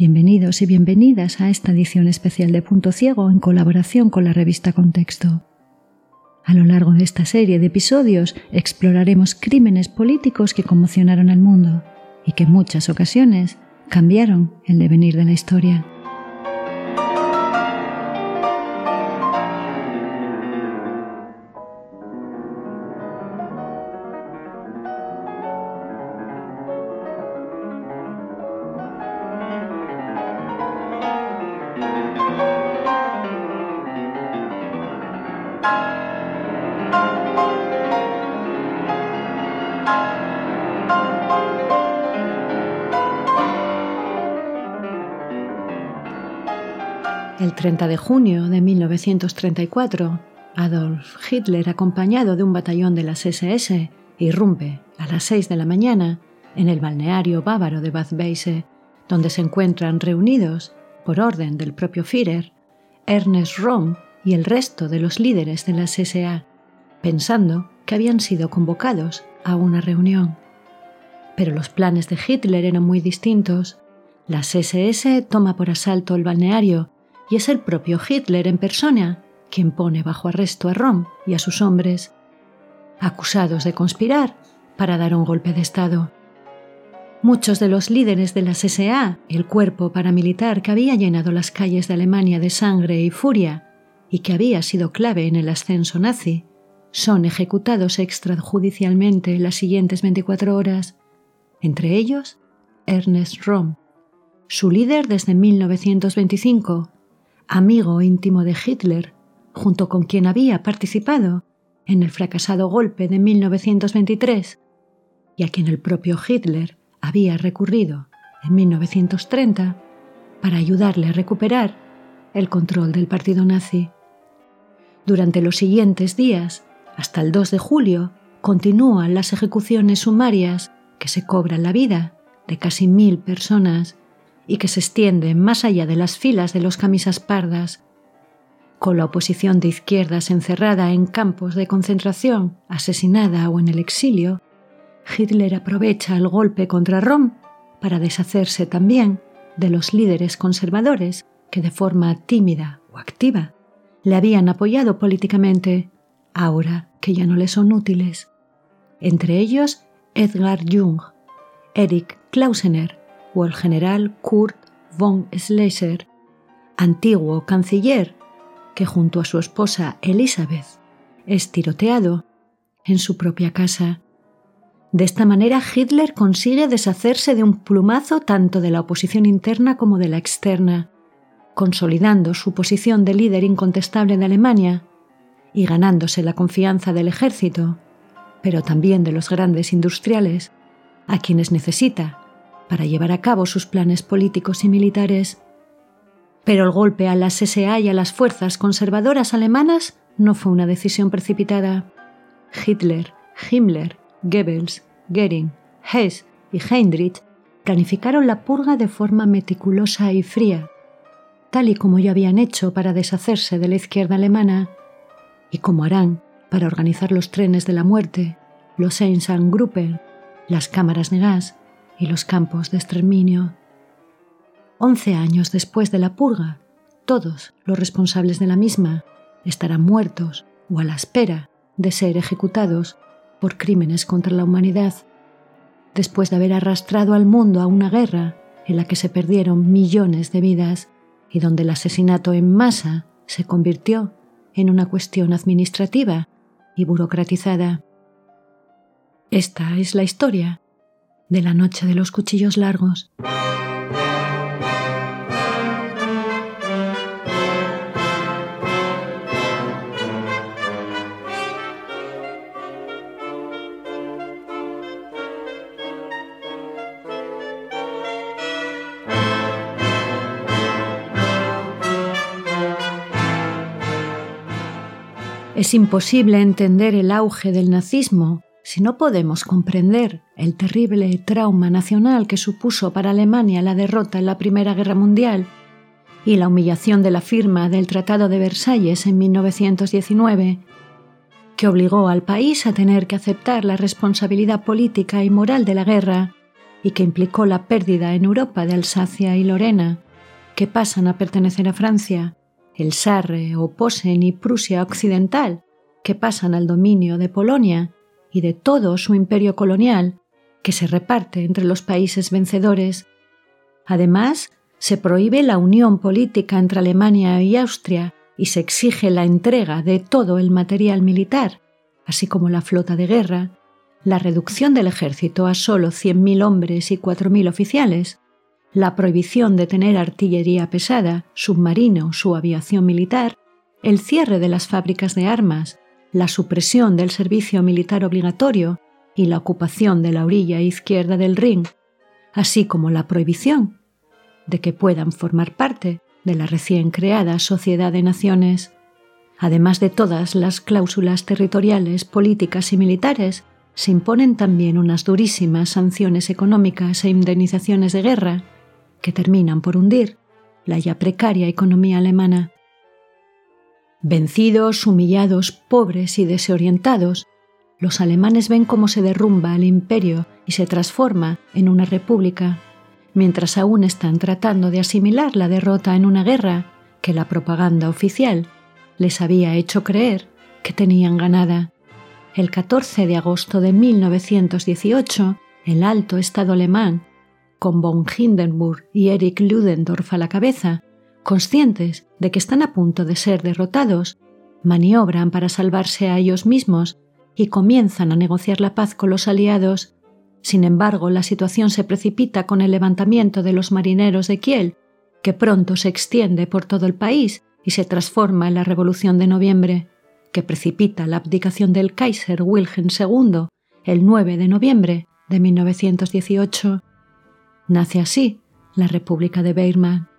Bienvenidos y bienvenidas a esta edición especial de Punto Ciego en colaboración con la revista Contexto. A lo largo de esta serie de episodios exploraremos crímenes políticos que conmocionaron al mundo y que en muchas ocasiones cambiaron el devenir de la historia. 30 de junio de 1934, Adolf Hitler, acompañado de un batallón de las SS, irrumpe a las 6 de la mañana en el balneario bávaro de Bad Weisse, donde se encuentran reunidos, por orden del propio Führer, Ernest Röhm y el resto de los líderes de la SA, pensando que habían sido convocados a una reunión. Pero los planes de Hitler eran muy distintos. La SS toma por asalto el balneario y es el propio Hitler en persona quien pone bajo arresto a Rom y a sus hombres, acusados de conspirar para dar un golpe de Estado. Muchos de los líderes de la SA, el cuerpo paramilitar que había llenado las calles de Alemania de sangre y furia y que había sido clave en el ascenso nazi, son ejecutados extrajudicialmente en las siguientes 24 horas, entre ellos Ernest Rom, su líder desde 1925 amigo íntimo de Hitler, junto con quien había participado en el fracasado golpe de 1923 y a quien el propio Hitler había recurrido en 1930 para ayudarle a recuperar el control del partido nazi. Durante los siguientes días, hasta el 2 de julio, continúan las ejecuciones sumarias que se cobran la vida de casi mil personas y que se extiende más allá de las filas de los camisas pardas, con la oposición de izquierdas encerrada en campos de concentración, asesinada o en el exilio, Hitler aprovecha el golpe contra Rom para deshacerse también de los líderes conservadores que de forma tímida o activa le habían apoyado políticamente, ahora que ya no le son útiles. Entre ellos Edgar Jung, Erich Klausener, o el general Kurt von Schleicher, antiguo canciller que junto a su esposa Elizabeth es tiroteado en su propia casa. De esta manera Hitler consigue deshacerse de un plumazo tanto de la oposición interna como de la externa, consolidando su posición de líder incontestable de Alemania y ganándose la confianza del ejército, pero también de los grandes industriales, a quienes necesita para llevar a cabo sus planes políticos y militares. Pero el golpe a las SA y a las fuerzas conservadoras alemanas no fue una decisión precipitada. Hitler, Himmler, Goebbels, Goering, Hess y Heinrich planificaron la purga de forma meticulosa y fría, tal y como ya habían hecho para deshacerse de la izquierda alemana y como harán para organizar los trenes de la muerte, los Einsatzgruppen, las cámaras de gas y los campos de exterminio. Once años después de la purga, todos los responsables de la misma estarán muertos o a la espera de ser ejecutados por crímenes contra la humanidad, después de haber arrastrado al mundo a una guerra en la que se perdieron millones de vidas y donde el asesinato en masa se convirtió en una cuestión administrativa y burocratizada. Esta es la historia de la noche de los cuchillos largos. Es imposible entender el auge del nazismo si no podemos comprender el terrible trauma nacional que supuso para Alemania la derrota en la Primera Guerra Mundial y la humillación de la firma del Tratado de Versalles en 1919, que obligó al país a tener que aceptar la responsabilidad política y moral de la guerra y que implicó la pérdida en Europa de Alsacia y Lorena, que pasan a pertenecer a Francia, el Sarre o Posen y Prusia Occidental, que pasan al dominio de Polonia y de todo su imperio colonial, que se reparte entre los países vencedores. Además, se prohíbe la unión política entre Alemania y Austria y se exige la entrega de todo el material militar, así como la flota de guerra, la reducción del ejército a solo 100.000 hombres y 4.000 oficiales, la prohibición de tener artillería pesada, submarinos o aviación militar, el cierre de las fábricas de armas, la supresión del servicio militar obligatorio y la ocupación de la orilla izquierda del Rin, así como la prohibición de que puedan formar parte de la recién creada Sociedad de Naciones, además de todas las cláusulas territoriales, políticas y militares, se imponen también unas durísimas sanciones económicas e indemnizaciones de guerra que terminan por hundir la ya precaria economía alemana. Vencidos, humillados, pobres y desorientados, los alemanes ven cómo se derrumba el imperio y se transforma en una república, mientras aún están tratando de asimilar la derrota en una guerra que la propaganda oficial les había hecho creer que tenían ganada. El 14 de agosto de 1918, el alto Estado alemán, con von Hindenburg y Erich Ludendorff a la cabeza, conscientes de que están a punto de ser derrotados, maniobran para salvarse a ellos mismos y comienzan a negociar la paz con los aliados. Sin embargo, la situación se precipita con el levantamiento de los marineros de Kiel, que pronto se extiende por todo el país y se transforma en la Revolución de Noviembre, que precipita la abdicación del Kaiser Wilhelm II el 9 de noviembre de 1918. Nace así la República de Weimar.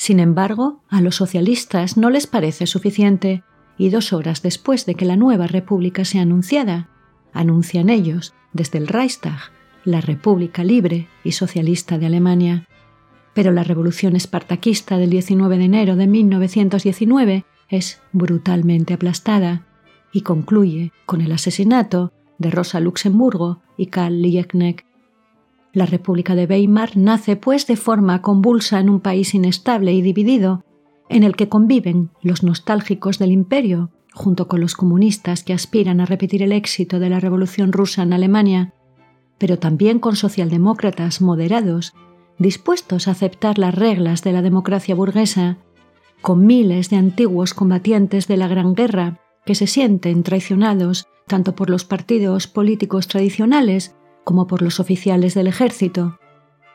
Sin embargo, a los socialistas no les parece suficiente y dos horas después de que la nueva república sea anunciada, anuncian ellos, desde el Reichstag, la República Libre y Socialista de Alemania. Pero la revolución espartaquista del 19 de enero de 1919 es brutalmente aplastada y concluye con el asesinato de Rosa Luxemburgo y Karl Liebknecht, la República de Weimar nace, pues, de forma convulsa en un país inestable y dividido, en el que conviven los nostálgicos del imperio, junto con los comunistas que aspiran a repetir el éxito de la Revolución rusa en Alemania, pero también con socialdemócratas moderados, dispuestos a aceptar las reglas de la democracia burguesa, con miles de antiguos combatientes de la Gran Guerra que se sienten traicionados tanto por los partidos políticos tradicionales como por los oficiales del ejército,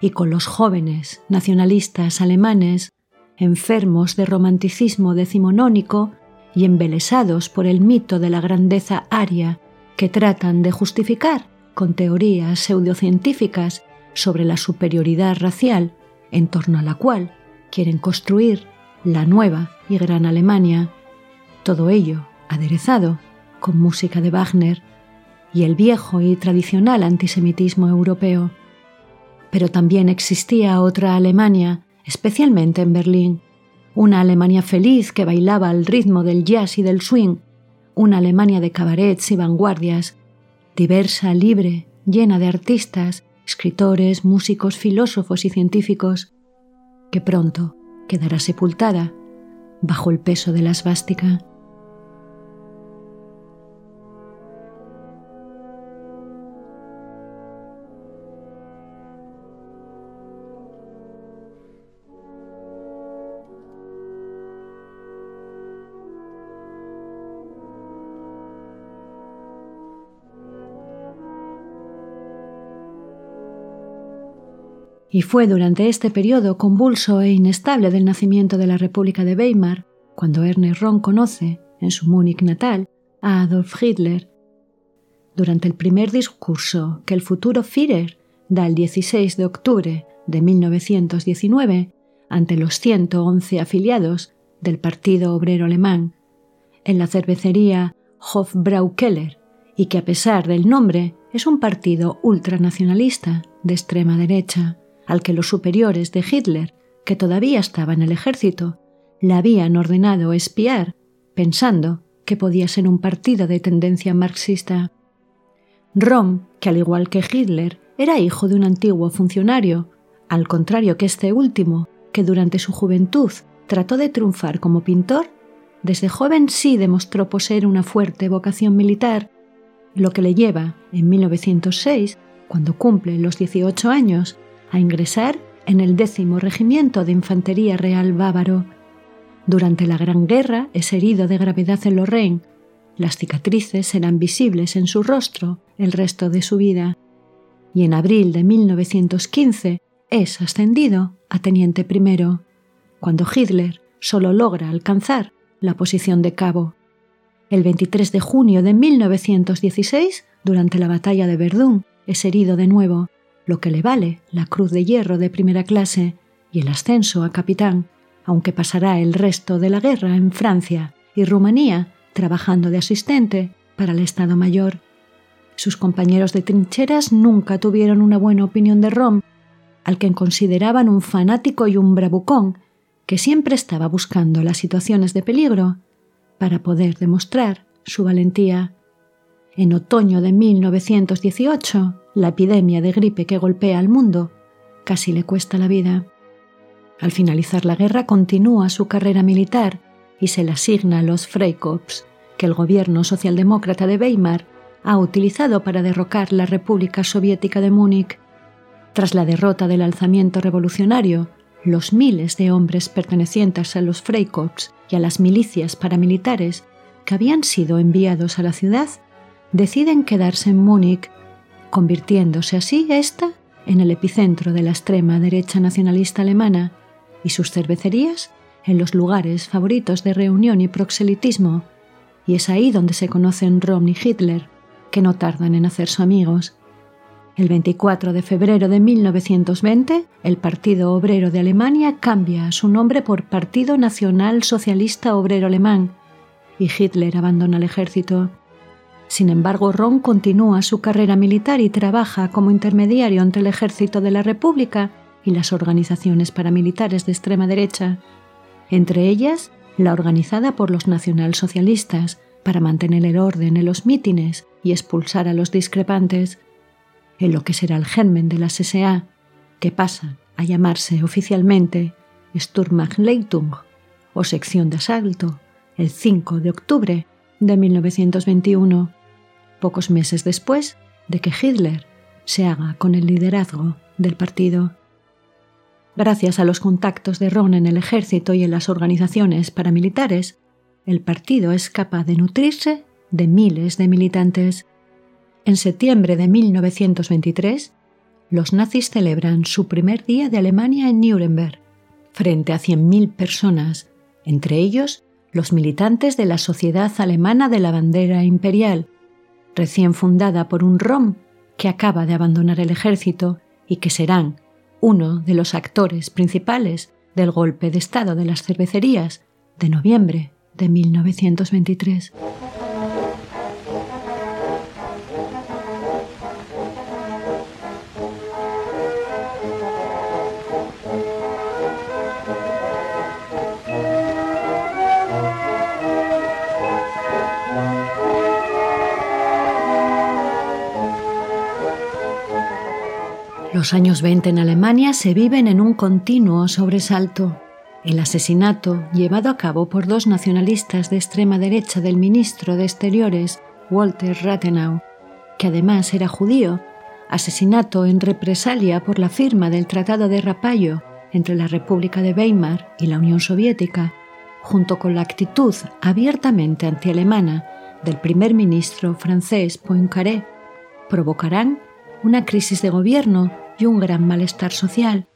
y con los jóvenes nacionalistas alemanes, enfermos de romanticismo decimonónico y embelesados por el mito de la grandeza aria que tratan de justificar con teorías pseudocientíficas sobre la superioridad racial en torno a la cual quieren construir la nueva y gran Alemania, todo ello aderezado con música de Wagner y el viejo y tradicional antisemitismo europeo. Pero también existía otra Alemania, especialmente en Berlín, una Alemania feliz que bailaba al ritmo del jazz y del swing, una Alemania de cabarets y vanguardias, diversa, libre, llena de artistas, escritores, músicos, filósofos y científicos, que pronto quedará sepultada bajo el peso de la svástica. Y fue durante este periodo convulso e inestable del nacimiento de la República de Weimar cuando Ernest Ron conoce, en su Múnich natal, a Adolf Hitler. Durante el primer discurso que el futuro Führer da el 16 de octubre de 1919 ante los 111 afiliados del Partido Obrero Alemán, en la cervecería Hofbraukeller y que a pesar del nombre es un partido ultranacionalista de extrema derecha, al que los superiores de Hitler, que todavía estaba en el ejército, le habían ordenado espiar, pensando que podía ser un partido de tendencia marxista. Rom, que al igual que Hitler era hijo de un antiguo funcionario, al contrario que este último, que durante su juventud trató de triunfar como pintor, desde joven sí demostró poseer una fuerte vocación militar, lo que le lleva, en 1906, cuando cumple los 18 años, a ingresar en el décimo regimiento de Infantería Real Bávaro. Durante la Gran Guerra es herido de gravedad en Lorraine. Las cicatrices serán visibles en su rostro el resto de su vida. Y en abril de 1915 es ascendido a teniente primero, cuando Hitler solo logra alcanzar la posición de cabo. El 23 de junio de 1916, durante la batalla de Verdún, es herido de nuevo, lo que le vale la Cruz de Hierro de primera clase y el ascenso a capitán, aunque pasará el resto de la guerra en Francia y Rumanía trabajando de asistente para el Estado Mayor. Sus compañeros de trincheras nunca tuvieron una buena opinión de Rom, al que consideraban un fanático y un bravucón que siempre estaba buscando las situaciones de peligro para poder demostrar su valentía. En otoño de 1918, la epidemia de gripe que golpea al mundo casi le cuesta la vida. Al finalizar la guerra continúa su carrera militar y se le asigna a los Freikorps, que el gobierno socialdemócrata de Weimar ha utilizado para derrocar la República Soviética de Múnich. Tras la derrota del alzamiento revolucionario, los miles de hombres pertenecientes a los Freikorps y a las milicias paramilitares que habían sido enviados a la ciudad deciden quedarse en Múnich, convirtiéndose así esta en el epicentro de la extrema derecha nacionalista alemana y sus cervecerías en los lugares favoritos de reunión y proxelitismo, y es ahí donde se conocen Rom y Hitler, que no tardan en hacerse amigos. El 24 de febrero de 1920, el Partido Obrero de Alemania cambia su nombre por Partido Nacional Socialista Obrero Alemán y Hitler abandona el ejército. Sin embargo, Ron continúa su carrera militar y trabaja como intermediario entre el ejército de la República y las organizaciones paramilitares de extrema derecha, entre ellas la organizada por los nacionalsocialistas para mantener el orden en los mítines y expulsar a los discrepantes, en lo que será el germen de la SA, que pasa a llamarse oficialmente Sturmachleitung o sección de asalto el 5 de octubre de 1921, pocos meses después de que Hitler se haga con el liderazgo del partido. Gracias a los contactos de Ron en el ejército y en las organizaciones paramilitares, el partido es capaz de nutrirse de miles de militantes en septiembre de 1923, los nazis celebran su primer día de Alemania en Nuremberg, frente a 100.000 personas, entre ellos los militantes de la Sociedad Alemana de la Bandera Imperial, recién fundada por un rom que acaba de abandonar el ejército y que serán uno de los actores principales del golpe de Estado de las cervecerías de noviembre de 1923. Los años 20 en Alemania se viven en un continuo sobresalto. El asesinato, llevado a cabo por dos nacionalistas de extrema derecha del ministro de Exteriores, Walter Rathenau, que además era judío, asesinato en represalia por la firma del Tratado de Rapallo entre la República de Weimar y la Unión Soviética, junto con la actitud abiertamente antialemana del primer ministro francés Poincaré, provocarán una crisis de gobierno y un gran malestar social,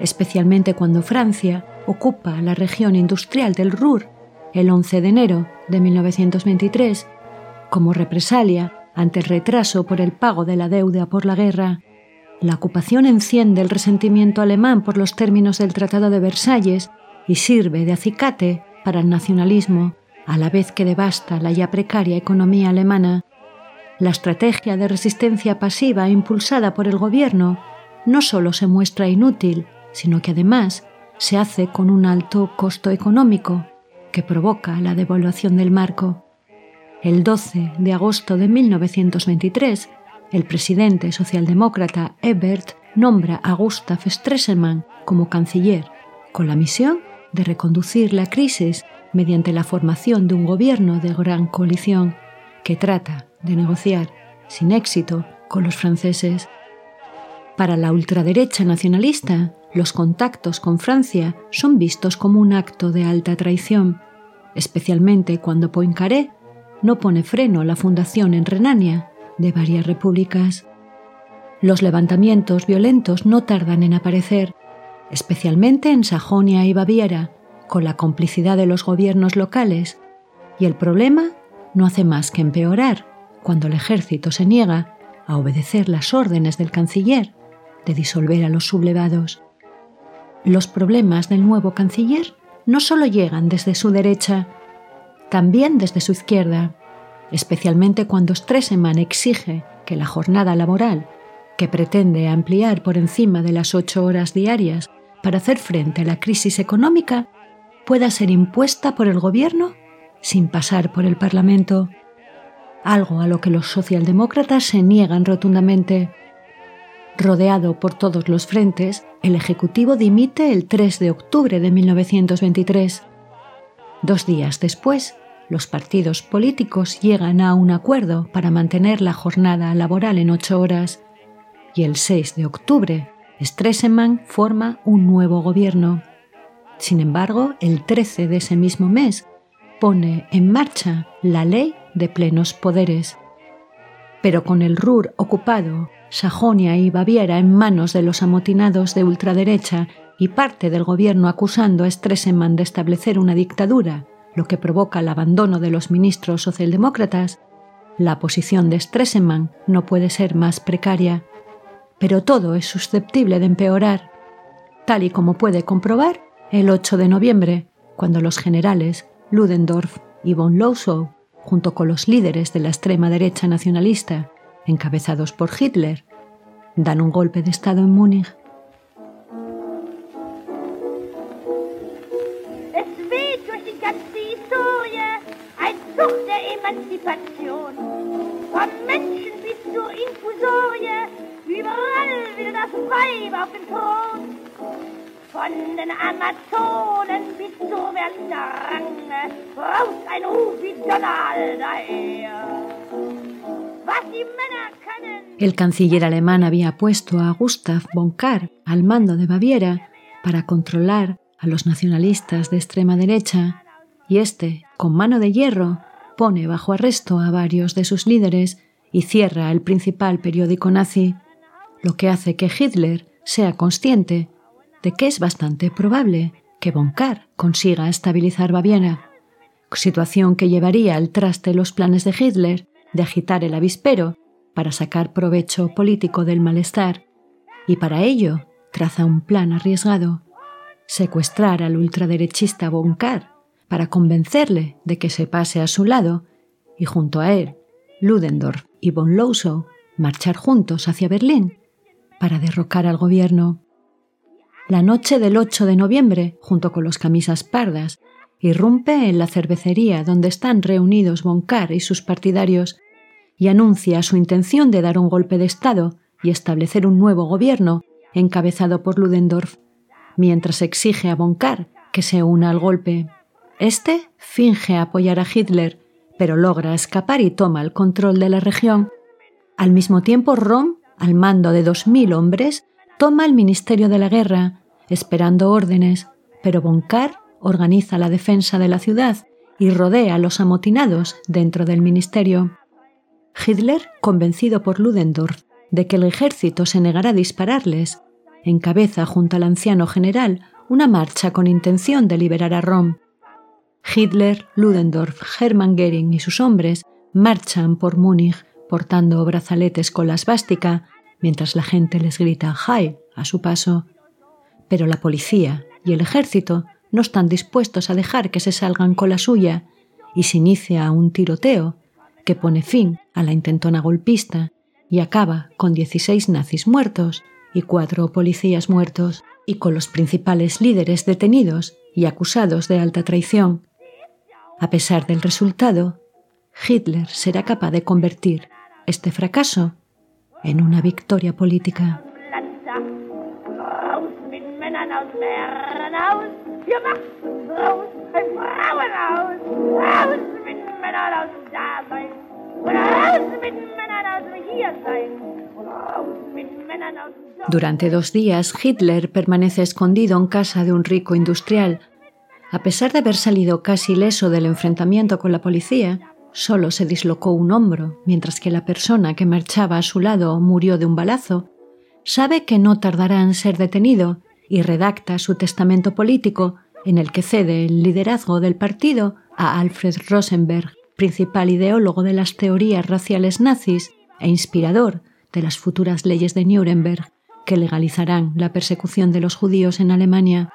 especialmente cuando Francia ocupa la región industrial del Ruhr el 11 de enero de 1923 como represalia ante el retraso por el pago de la deuda por la guerra. La ocupación enciende el resentimiento alemán por los términos del Tratado de Versalles y sirve de acicate para el nacionalismo, a la vez que devasta la ya precaria economía alemana, la estrategia de resistencia pasiva impulsada por el gobierno no solo se muestra inútil, sino que además se hace con un alto costo económico que provoca la devaluación del marco. El 12 de agosto de 1923, el presidente socialdemócrata Ebert nombra a Gustav Stresemann como canciller, con la misión de reconducir la crisis mediante la formación de un gobierno de gran coalición que trata de negociar, sin éxito, con los franceses. Para la ultraderecha nacionalista, los contactos con Francia son vistos como un acto de alta traición, especialmente cuando Poincaré no pone freno a la fundación en Renania de varias repúblicas. Los levantamientos violentos no tardan en aparecer, especialmente en Sajonia y Baviera, con la complicidad de los gobiernos locales, y el problema no hace más que empeorar cuando el ejército se niega a obedecer las órdenes del canciller de disolver a los sublevados. Los problemas del nuevo canciller no solo llegan desde su derecha, también desde su izquierda, especialmente cuando Stresemann exige que la jornada laboral, que pretende ampliar por encima de las ocho horas diarias para hacer frente a la crisis económica, pueda ser impuesta por el gobierno sin pasar por el Parlamento, algo a lo que los socialdemócratas se niegan rotundamente. Rodeado por todos los frentes, el Ejecutivo dimite el 3 de octubre de 1923. Dos días después, los partidos políticos llegan a un acuerdo para mantener la jornada laboral en ocho horas y el 6 de octubre, Stresemann forma un nuevo gobierno. Sin embargo, el 13 de ese mismo mes pone en marcha la ley de plenos poderes. Pero con el Ruhr ocupado, Sajonia y Baviera en manos de los amotinados de ultraderecha y parte del gobierno acusando a Stresemann de establecer una dictadura, lo que provoca el abandono de los ministros socialdemócratas, la posición de Stresemann no puede ser más precaria. Pero todo es susceptible de empeorar, tal y como puede comprobar el 8 de noviembre, cuando los generales Ludendorff y von Lossow, junto con los líderes de la extrema derecha nacionalista, encabezados por Hitler, dan un golpe de Estado en Múnich. Überall das auf Thron. El canciller alemán había puesto a Gustav von Kahr al mando de Baviera para controlar a los nacionalistas de extrema derecha y este, con mano de hierro, pone bajo arresto a varios de sus líderes y cierra el principal periódico nazi, lo que hace que Hitler sea consciente de que es bastante probable que von Kahr consiga estabilizar Baviera, situación que llevaría al traste los planes de Hitler de agitar el avispero para sacar provecho político del malestar y para ello traza un plan arriesgado, secuestrar al ultraderechista Von para convencerle de que se pase a su lado y junto a él, Ludendorff y von Lossow marchar juntos hacia Berlín para derrocar al gobierno. La noche del 8 de noviembre, junto con los camisas pardas, irrumpe en la cervecería donde están reunidos Von y sus partidarios y anuncia su intención de dar un golpe de Estado y establecer un nuevo gobierno encabezado por Ludendorff, mientras exige a Von que se una al golpe. Este finge apoyar a Hitler, pero logra escapar y toma el control de la región. Al mismo tiempo, Rom, al mando de dos mil hombres, toma el Ministerio de la Guerra, esperando órdenes, pero Von organiza la defensa de la ciudad y rodea a los amotinados dentro del ministerio. Hitler, convencido por Ludendorff de que el ejército se negará a dispararles, encabeza junto al anciano general una marcha con intención de liberar a Rom. Hitler, Ludendorff, Hermann Göring y sus hombres marchan por Múnich portando brazaletes con la svástica mientras la gente les grita Heil a su paso. Pero la policía y el ejército no están dispuestos a dejar que se salgan con la suya y se inicia un tiroteo que pone fin a la intentona golpista y acaba con 16 nazis muertos y cuatro policías muertos y con los principales líderes detenidos y acusados de alta traición. A pesar del resultado, Hitler será capaz de convertir este fracaso en una victoria política. Durante dos días, Hitler permanece escondido en casa de un rico industrial. A pesar de haber salido casi ileso del enfrentamiento con la policía, solo se dislocó un hombro, mientras que la persona que marchaba a su lado murió de un balazo. Sabe que no tardará en ser detenido y redacta su testamento político en el que cede el liderazgo del partido a Alfred Rosenberg, principal ideólogo de las teorías raciales nazis e inspirador de las futuras leyes de Nuremberg que legalizarán la persecución de los judíos en Alemania.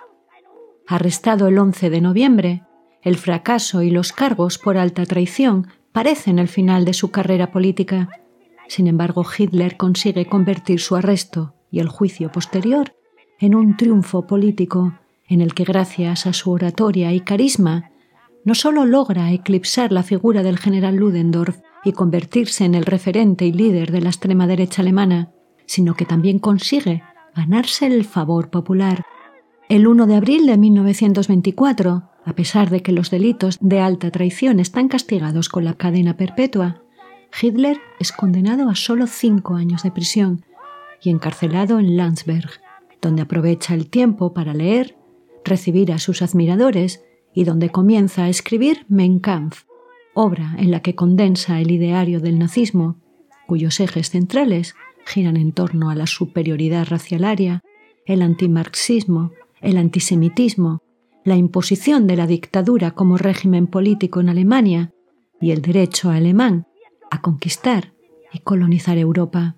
Arrestado el 11 de noviembre, el fracaso y los cargos por alta traición parecen el final de su carrera política. Sin embargo, Hitler consigue convertir su arresto y el juicio posterior en un triunfo político en el que gracias a su oratoria y carisma no solo logra eclipsar la figura del general Ludendorff y convertirse en el referente y líder de la extrema derecha alemana, sino que también consigue ganarse el favor popular. El 1 de abril de 1924, a pesar de que los delitos de alta traición están castigados con la cadena perpetua, Hitler es condenado a solo cinco años de prisión y encarcelado en Landsberg, donde aprovecha el tiempo para leer, recibir a sus admiradores y donde comienza a escribir Mein Kampf, obra en la que condensa el ideario del nazismo, cuyos ejes centrales giran en torno a la superioridad racialaria, el antimarxismo, el antisemitismo, la imposición de la dictadura como régimen político en Alemania y el derecho alemán a conquistar y colonizar Europa.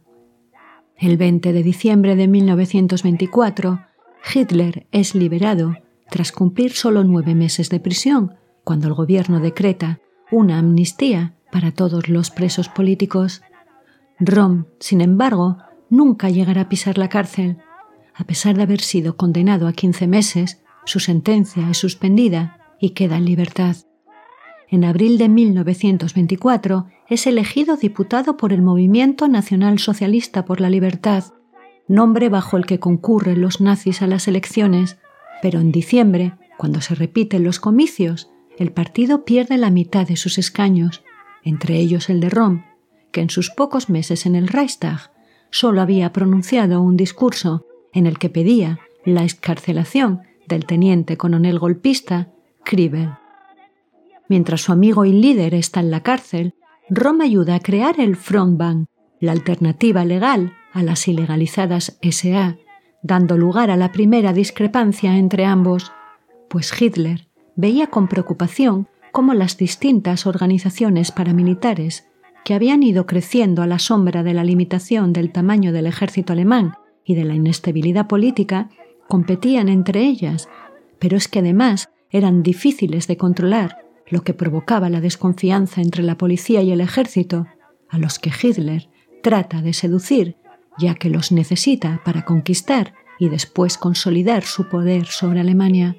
El 20 de diciembre de 1924, Hitler es liberado tras cumplir solo nueve meses de prisión, cuando el gobierno decreta una amnistía para todos los presos políticos. Rom, sin embargo, nunca llegará a pisar la cárcel. A pesar de haber sido condenado a 15 meses, su sentencia es suspendida y queda en libertad. En abril de 1924 es elegido diputado por el Movimiento Nacional Socialista por la Libertad, nombre bajo el que concurren los nazis a las elecciones pero en diciembre, cuando se repiten los comicios, el partido pierde la mitad de sus escaños, entre ellos el de Rom, que en sus pocos meses en el Reichstag solo había pronunciado un discurso en el que pedía la excarcelación del teniente coronel golpista Kriebel. Mientras su amigo y líder está en la cárcel, Rom ayuda a crear el Frontbank, la alternativa legal a las ilegalizadas SA, dando lugar a la primera discrepancia entre ambos, pues Hitler veía con preocupación cómo las distintas organizaciones paramilitares que habían ido creciendo a la sombra de la limitación del tamaño del ejército alemán y de la inestabilidad política competían entre ellas, pero es que además eran difíciles de controlar, lo que provocaba la desconfianza entre la policía y el ejército, a los que Hitler trata de seducir ya que los necesita para conquistar y después consolidar su poder sobre Alemania.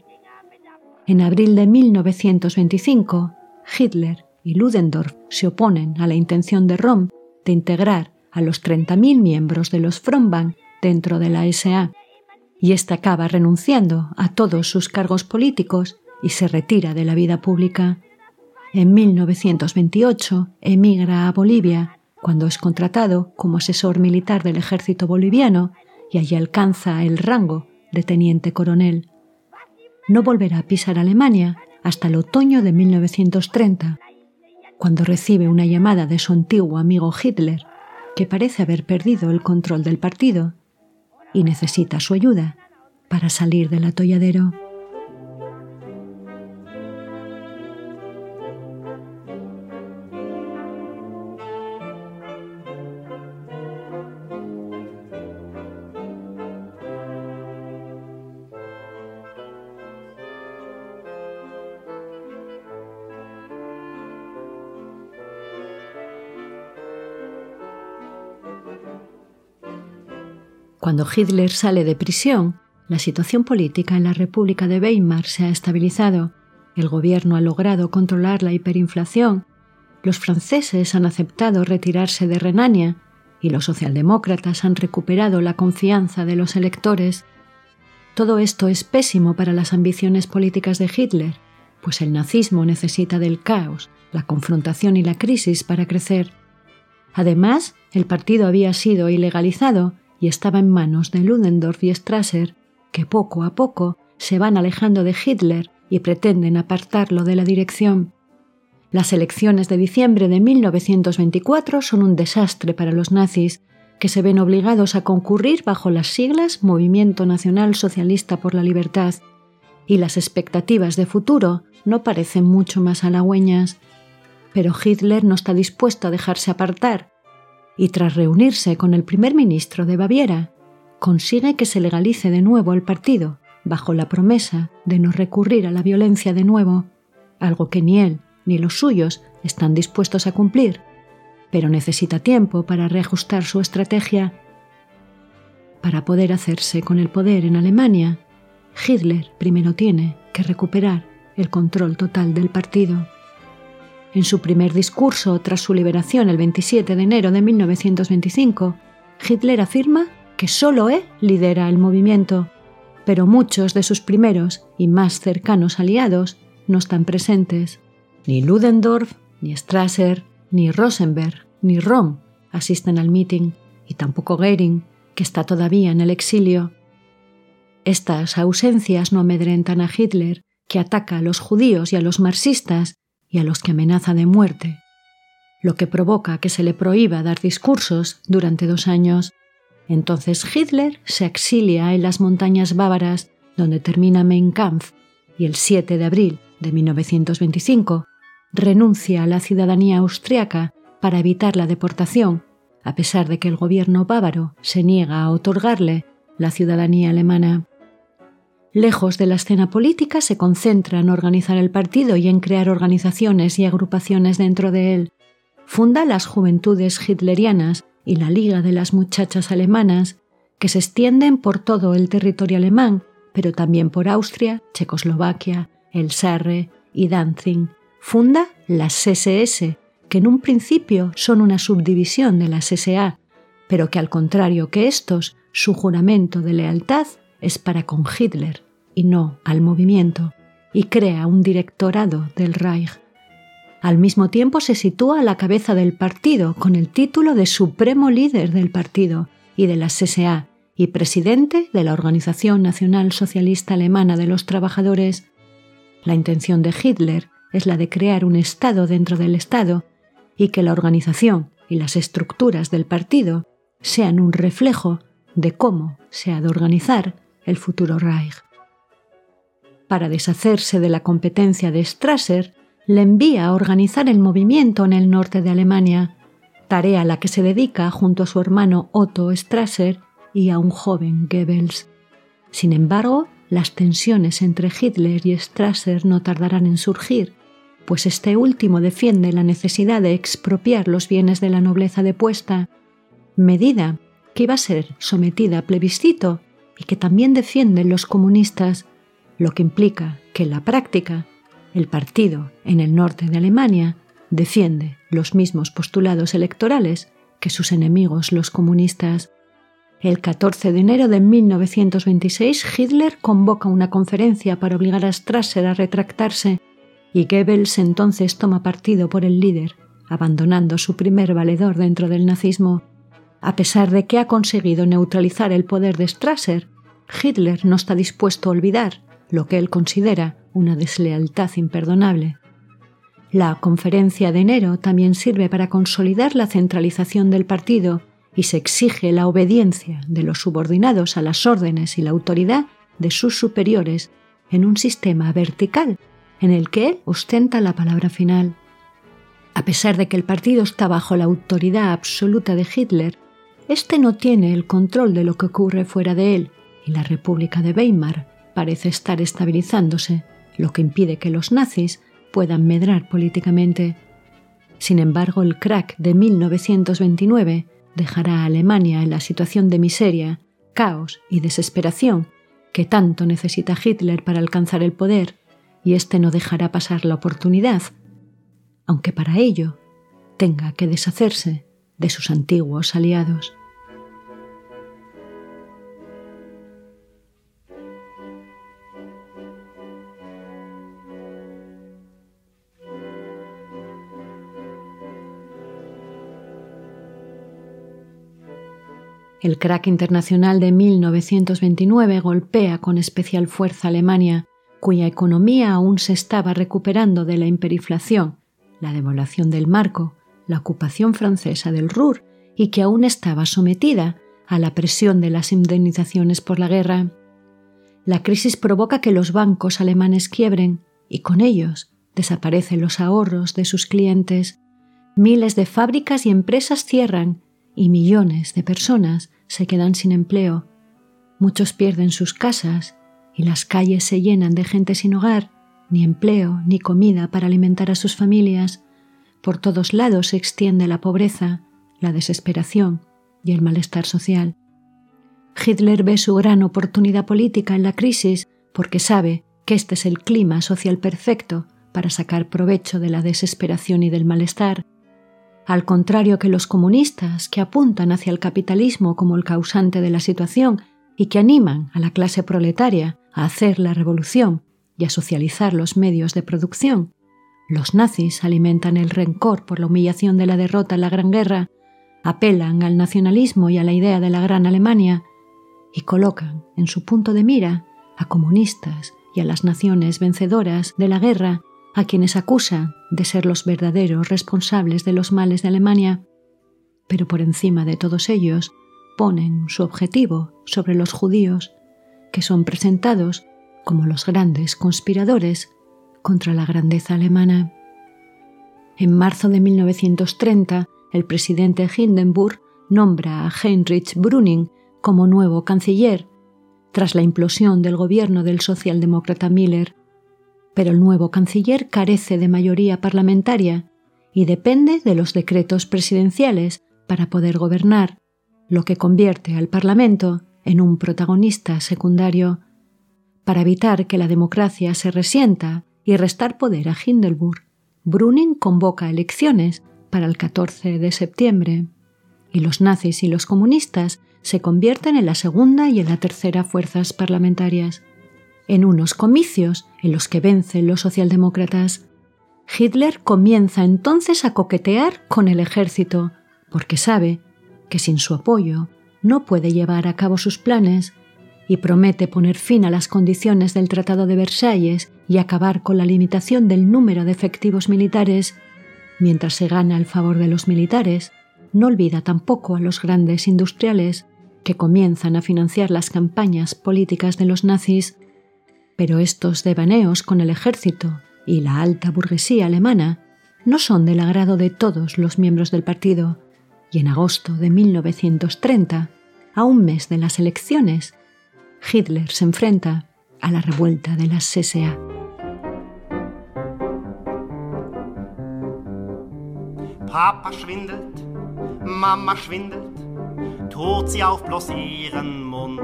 En abril de 1925, Hitler y Ludendorff se oponen a la intención de Rom de integrar a los 30.000 miembros de los Frontbank dentro de la SA, y ésta acaba renunciando a todos sus cargos políticos y se retira de la vida pública. En 1928 emigra a Bolivia cuando es contratado como asesor militar del ejército boliviano y allí alcanza el rango de teniente coronel. No volverá a pisar Alemania hasta el otoño de 1930, cuando recibe una llamada de su antiguo amigo Hitler, que parece haber perdido el control del partido y necesita su ayuda para salir del atolladero. Cuando Hitler sale de prisión, la situación política en la República de Weimar se ha estabilizado, el gobierno ha logrado controlar la hiperinflación, los franceses han aceptado retirarse de Renania y los socialdemócratas han recuperado la confianza de los electores. Todo esto es pésimo para las ambiciones políticas de Hitler, pues el nazismo necesita del caos, la confrontación y la crisis para crecer. Además, el partido había sido ilegalizado y estaba en manos de Ludendorff y Strasser, que poco a poco se van alejando de Hitler y pretenden apartarlo de la dirección. Las elecciones de diciembre de 1924 son un desastre para los nazis, que se ven obligados a concurrir bajo las siglas Movimiento Nacional Socialista por la Libertad, y las expectativas de futuro no parecen mucho más halagüeñas. Pero Hitler no está dispuesto a dejarse apartar, y tras reunirse con el primer ministro de Baviera, consigue que se legalice de nuevo el partido, bajo la promesa de no recurrir a la violencia de nuevo, algo que ni él ni los suyos están dispuestos a cumplir, pero necesita tiempo para reajustar su estrategia. Para poder hacerse con el poder en Alemania, Hitler primero tiene que recuperar el control total del partido. En su primer discurso tras su liberación el 27 de enero de 1925, Hitler afirma que solo él lidera el movimiento, pero muchos de sus primeros y más cercanos aliados no están presentes. Ni Ludendorff, ni Strasser, ni Rosenberg, ni Rom asisten al meeting, y tampoco Goering, que está todavía en el exilio. Estas ausencias no amedrentan a Hitler, que ataca a los judíos y a los marxistas y a los que amenaza de muerte, lo que provoca que se le prohíba dar discursos durante dos años. Entonces Hitler se exilia en las montañas bávaras, donde termina Mein Kampf, y el 7 de abril de 1925 renuncia a la ciudadanía austriaca para evitar la deportación, a pesar de que el gobierno bávaro se niega a otorgarle la ciudadanía alemana. Lejos de la escena política, se concentra en organizar el partido y en crear organizaciones y agrupaciones dentro de él. Funda las Juventudes Hitlerianas y la Liga de las Muchachas Alemanas, que se extienden por todo el territorio alemán, pero también por Austria, Checoslovaquia, el Sarre y Danzig, funda las SS, que en un principio son una subdivisión de las SA, pero que al contrario que estos, su juramento de lealtad es para con Hitler y no al movimiento, y crea un directorado del Reich. Al mismo tiempo se sitúa a la cabeza del partido con el título de supremo líder del partido y de las SA y presidente de la Organización Nacional Socialista Alemana de los Trabajadores. La intención de Hitler es la de crear un Estado dentro del Estado y que la organización y las estructuras del partido sean un reflejo de cómo se ha de organizar el futuro Reich. Para deshacerse de la competencia de Strasser, le envía a organizar el movimiento en el norte de Alemania, tarea a la que se dedica junto a su hermano Otto Strasser y a un joven Goebbels. Sin embargo, las tensiones entre Hitler y Strasser no tardarán en surgir pues este último defiende la necesidad de expropiar los bienes de la nobleza depuesta, medida que iba a ser sometida a plebiscito y que también defienden los comunistas, lo que implica que en la práctica el partido en el norte de Alemania defiende los mismos postulados electorales que sus enemigos los comunistas. El 14 de enero de 1926 Hitler convoca una conferencia para obligar a Strasser a retractarse y Goebbels entonces toma partido por el líder, abandonando su primer valedor dentro del nazismo. A pesar de que ha conseguido neutralizar el poder de Strasser, Hitler no está dispuesto a olvidar lo que él considera una deslealtad imperdonable. La conferencia de enero también sirve para consolidar la centralización del partido y se exige la obediencia de los subordinados a las órdenes y la autoridad de sus superiores en un sistema vertical en el que él ostenta la palabra final. A pesar de que el partido está bajo la autoridad absoluta de Hitler, este no tiene el control de lo que ocurre fuera de él y la República de Weimar parece estar estabilizándose, lo que impide que los nazis puedan medrar políticamente. Sin embargo, el crack de 1929 dejará a Alemania en la situación de miseria caos y desesperación que tanto necesita Hitler para alcanzar el poder, y éste no dejará pasar la oportunidad, aunque para ello tenga que deshacerse de sus antiguos aliados. El crack internacional de 1929 golpea con especial fuerza a Alemania, cuya economía aún se estaba recuperando de la hiperinflación, la devaluación del marco, la ocupación francesa del Ruhr y que aún estaba sometida a la presión de las indemnizaciones por la guerra. La crisis provoca que los bancos alemanes quiebren y con ellos desaparecen los ahorros de sus clientes. Miles de fábricas y empresas cierran y millones de personas se quedan sin empleo. Muchos pierden sus casas y las calles se llenan de gente sin hogar, ni empleo, ni comida para alimentar a sus familias. Por todos lados se extiende la pobreza, la desesperación y el malestar social. Hitler ve su gran oportunidad política en la crisis porque sabe que este es el clima social perfecto para sacar provecho de la desesperación y del malestar al contrario que los comunistas que apuntan hacia el capitalismo como el causante de la situación y que animan a la clase proletaria a hacer la revolución y a socializar los medios de producción, los nazis alimentan el rencor por la humillación de la derrota en la Gran Guerra, apelan al nacionalismo y a la idea de la Gran Alemania y colocan en su punto de mira a comunistas y a las naciones vencedoras de la guerra a quienes acusa de ser los verdaderos responsables de los males de Alemania, pero por encima de todos ellos ponen su objetivo sobre los judíos, que son presentados como los grandes conspiradores contra la grandeza alemana. En marzo de 1930, el presidente Hindenburg nombra a Heinrich Brüning como nuevo canciller, tras la implosión del gobierno del socialdemócrata Miller pero el nuevo canciller carece de mayoría parlamentaria y depende de los decretos presidenciales para poder gobernar, lo que convierte al Parlamento en un protagonista secundario. Para evitar que la democracia se resienta y restar poder a Hindenburg, Brüning convoca elecciones para el 14 de septiembre, y los nazis y los comunistas se convierten en la segunda y en la tercera fuerzas parlamentarias en unos comicios en los que vencen los socialdemócratas. Hitler comienza entonces a coquetear con el ejército, porque sabe que sin su apoyo no puede llevar a cabo sus planes y promete poner fin a las condiciones del Tratado de Versalles y acabar con la limitación del número de efectivos militares. Mientras se gana el favor de los militares, no olvida tampoco a los grandes industriales que comienzan a financiar las campañas políticas de los nazis pero estos devaneos con el ejército y la alta burguesía alemana no son del agrado de todos los miembros del partido, y en agosto de 1930, a un mes de las elecciones, Hitler se enfrenta a la revuelta de las SA. Papa Mama tut sie auf bloß ihren Mund.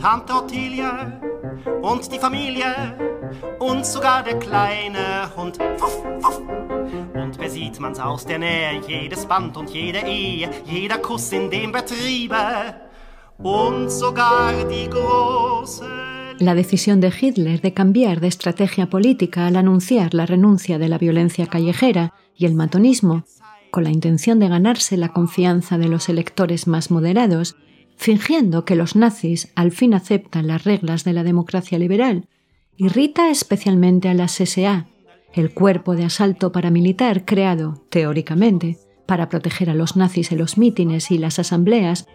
Tante Ottilie und die Familie und sogar der kleine Hund. Fuff, fuff. Und besieht man's aus der Nähe, jedes Band und jede Ehe, jeder Kuss in dem Betriebe und sogar die große La decisión de Hitler de cambiar de estrategia política al anunciar la renuncia de la violencia callejera y el matonismo, con la intención de ganarse la confianza de los electores más moderados, fingiendo que los nazis al fin aceptan las reglas de la democracia liberal, irrita especialmente a la SA, el cuerpo de asalto paramilitar creado, teóricamente, para proteger a los nazis en los mítines y las asambleas,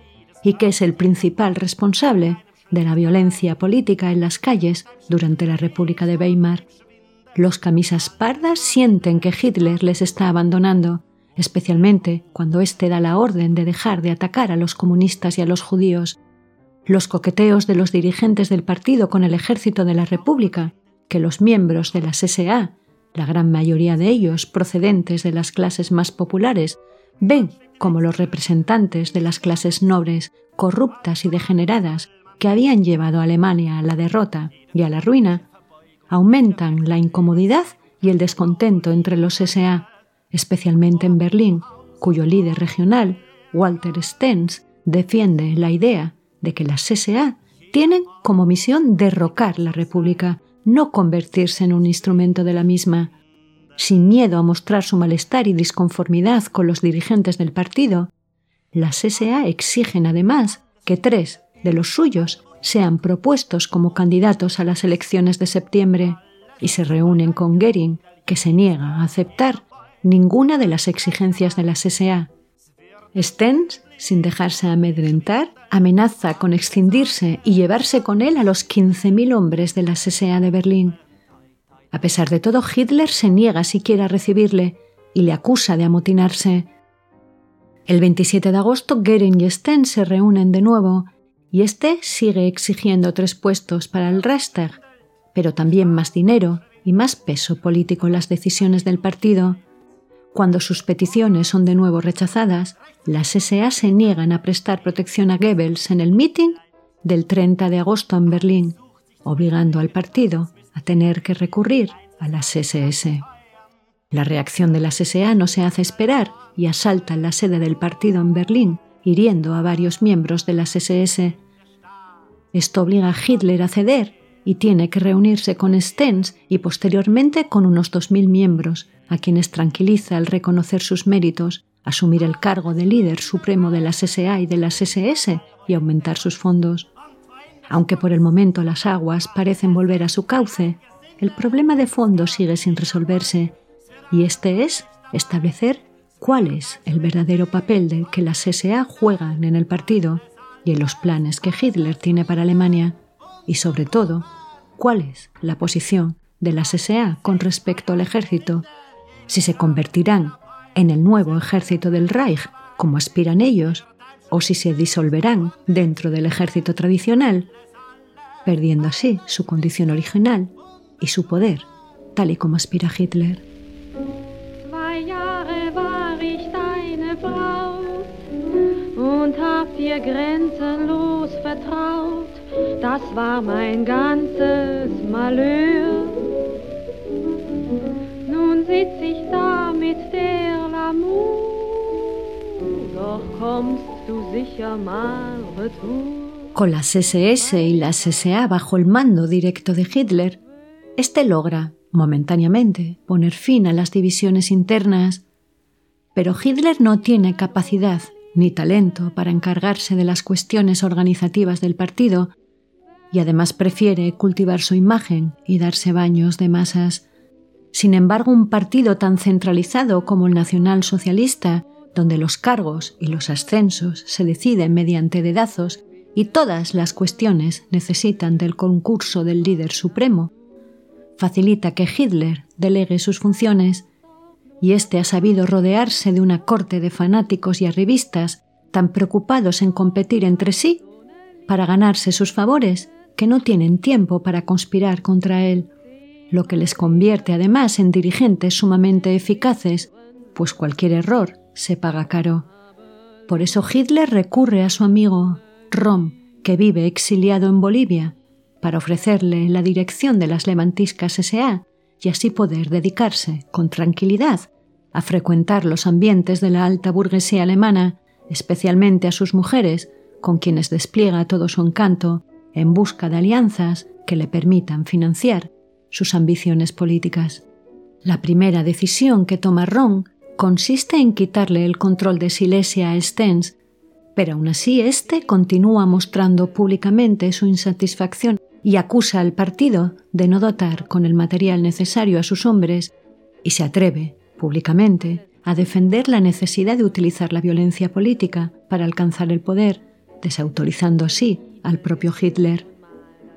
y que es el principal responsable de la violencia política en las calles durante la República de Weimar. Los camisas pardas sienten que Hitler les está abandonando especialmente cuando éste da la orden de dejar de atacar a los comunistas y a los judíos, los coqueteos de los dirigentes del partido con el ejército de la República, que los miembros de la SA, la gran mayoría de ellos procedentes de las clases más populares, ven como los representantes de las clases nobles corruptas y degeneradas que habían llevado a Alemania a la derrota y a la ruina, aumentan la incomodidad y el descontento entre los SA, especialmente en Berlín, cuyo líder regional, Walter Stenz, defiende la idea de que las SA tienen como misión derrocar la República, no convertirse en un instrumento de la misma. Sin miedo a mostrar su malestar y disconformidad con los dirigentes del partido, las SA exigen además que tres de los suyos sean propuestos como candidatos a las elecciones de septiembre y se reúnen con Goering, que se niega a aceptar ninguna de las exigencias de las SA. Stens, sin dejarse amedrentar, amenaza con excindirse y llevarse con él a los 15.000 hombres de la SA de Berlín. A pesar de todo, Hitler se niega siquiera a recibirle y le acusa de amotinarse. El 27 de agosto, Goering y Stens se reúnen de nuevo y este sigue exigiendo tres puestos para el Reichstag, pero también más dinero y más peso político en las decisiones del partido. Cuando sus peticiones son de nuevo rechazadas, las SA se niegan a prestar protección a Goebbels en el meeting del 30 de agosto en Berlín, obligando al partido a tener que recurrir a las SS. La reacción de las SA no se hace esperar y asaltan la sede del partido en Berlín, hiriendo a varios miembros de las SS. Esto obliga a Hitler a ceder y tiene que reunirse con Stens y posteriormente con unos 2.000 miembros, a quienes tranquiliza al reconocer sus méritos, asumir el cargo de líder supremo de las SA y de las SS y aumentar sus fondos. Aunque por el momento las aguas parecen volver a su cauce, el problema de fondo sigue sin resolverse, y este es establecer cuál es el verdadero papel que las SA juegan en el partido y en los planes que Hitler tiene para Alemania, y sobre todo cuál es la posición de la SA con respecto al ejército, si se convertirán en el nuevo ejército del Reich, como aspiran ellos, o si se disolverán dentro del ejército tradicional, perdiendo así su condición original y su poder, tal y como aspira Hitler. Das war mein ganzes Malheur. Nun sitz ich da mit der Lamour, doch kommst du sicher mal retour. Con las SS y las SA bajo el mando directo de Hitler, este logra, momentáneamente, poner fin a las divisiones internas, pero Hitler no tiene capacidad ni talento para encargarse de las cuestiones organizativas del partido y además prefiere cultivar su imagen y darse baños de masas. Sin embargo, un partido tan centralizado como el Nacional Socialista, donde los cargos y los ascensos se deciden mediante dedazos y todas las cuestiones necesitan del concurso del líder supremo, facilita que Hitler delegue sus funciones y éste ha sabido rodearse de una corte de fanáticos y arribistas tan preocupados en competir entre sí para ganarse sus favores que no tienen tiempo para conspirar contra él, lo que les convierte además en dirigentes sumamente eficaces, pues cualquier error se paga caro. Por eso Hitler recurre a su amigo Rom, que vive exiliado en Bolivia, para ofrecerle la dirección de las levantiscas S.A. y así poder dedicarse con tranquilidad a frecuentar los ambientes de la alta burguesía alemana, especialmente a sus mujeres, con quienes despliega todo su encanto en busca de alianzas que le permitan financiar sus ambiciones políticas. La primera decisión que toma Ron consiste en quitarle el control de Silesia a Stens, pero aún así éste continúa mostrando públicamente su insatisfacción y acusa al partido de no dotar con el material necesario a sus hombres y se atreve, públicamente, a defender la necesidad de utilizar la violencia política para alcanzar el poder, desautorizando así al propio Hitler.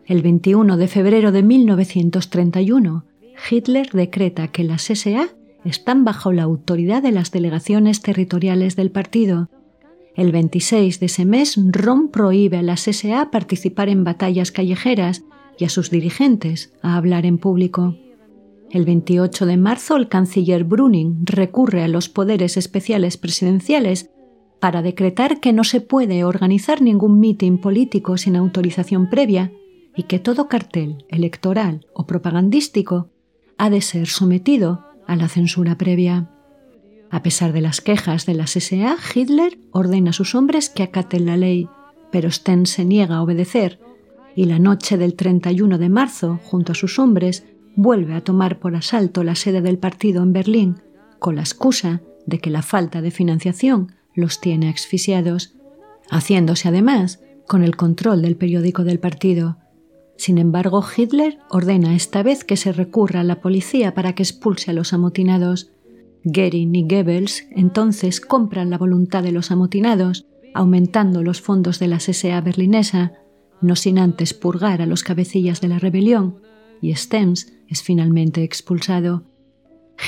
El 21 de febrero de 1931, Hitler decreta que las SA están bajo la autoridad de las delegaciones territoriales del partido. El 26 de ese mes, Rom prohíbe a las SA participar en batallas callejeras y a sus dirigentes a hablar en público. El 28 de marzo, el canciller Bruning recurre a los poderes especiales presidenciales para decretar que no se puede organizar ningún mitin político sin autorización previa y que todo cartel electoral o propagandístico ha de ser sometido a la censura previa. A pesar de las quejas de la SA, Hitler ordena a sus hombres que acaten la ley, pero Sten se niega a obedecer y la noche del 31 de marzo, junto a sus hombres, vuelve a tomar por asalto la sede del partido en Berlín, con la excusa de que la falta de financiación los tiene asfixiados, haciéndose además con el control del periódico del partido. Sin embargo, Hitler ordena esta vez que se recurra a la policía para que expulse a los amotinados. Goering y Goebbels entonces compran la voluntad de los amotinados, aumentando los fondos de la SA berlinesa, no sin antes purgar a los cabecillas de la rebelión, y Stems es finalmente expulsado.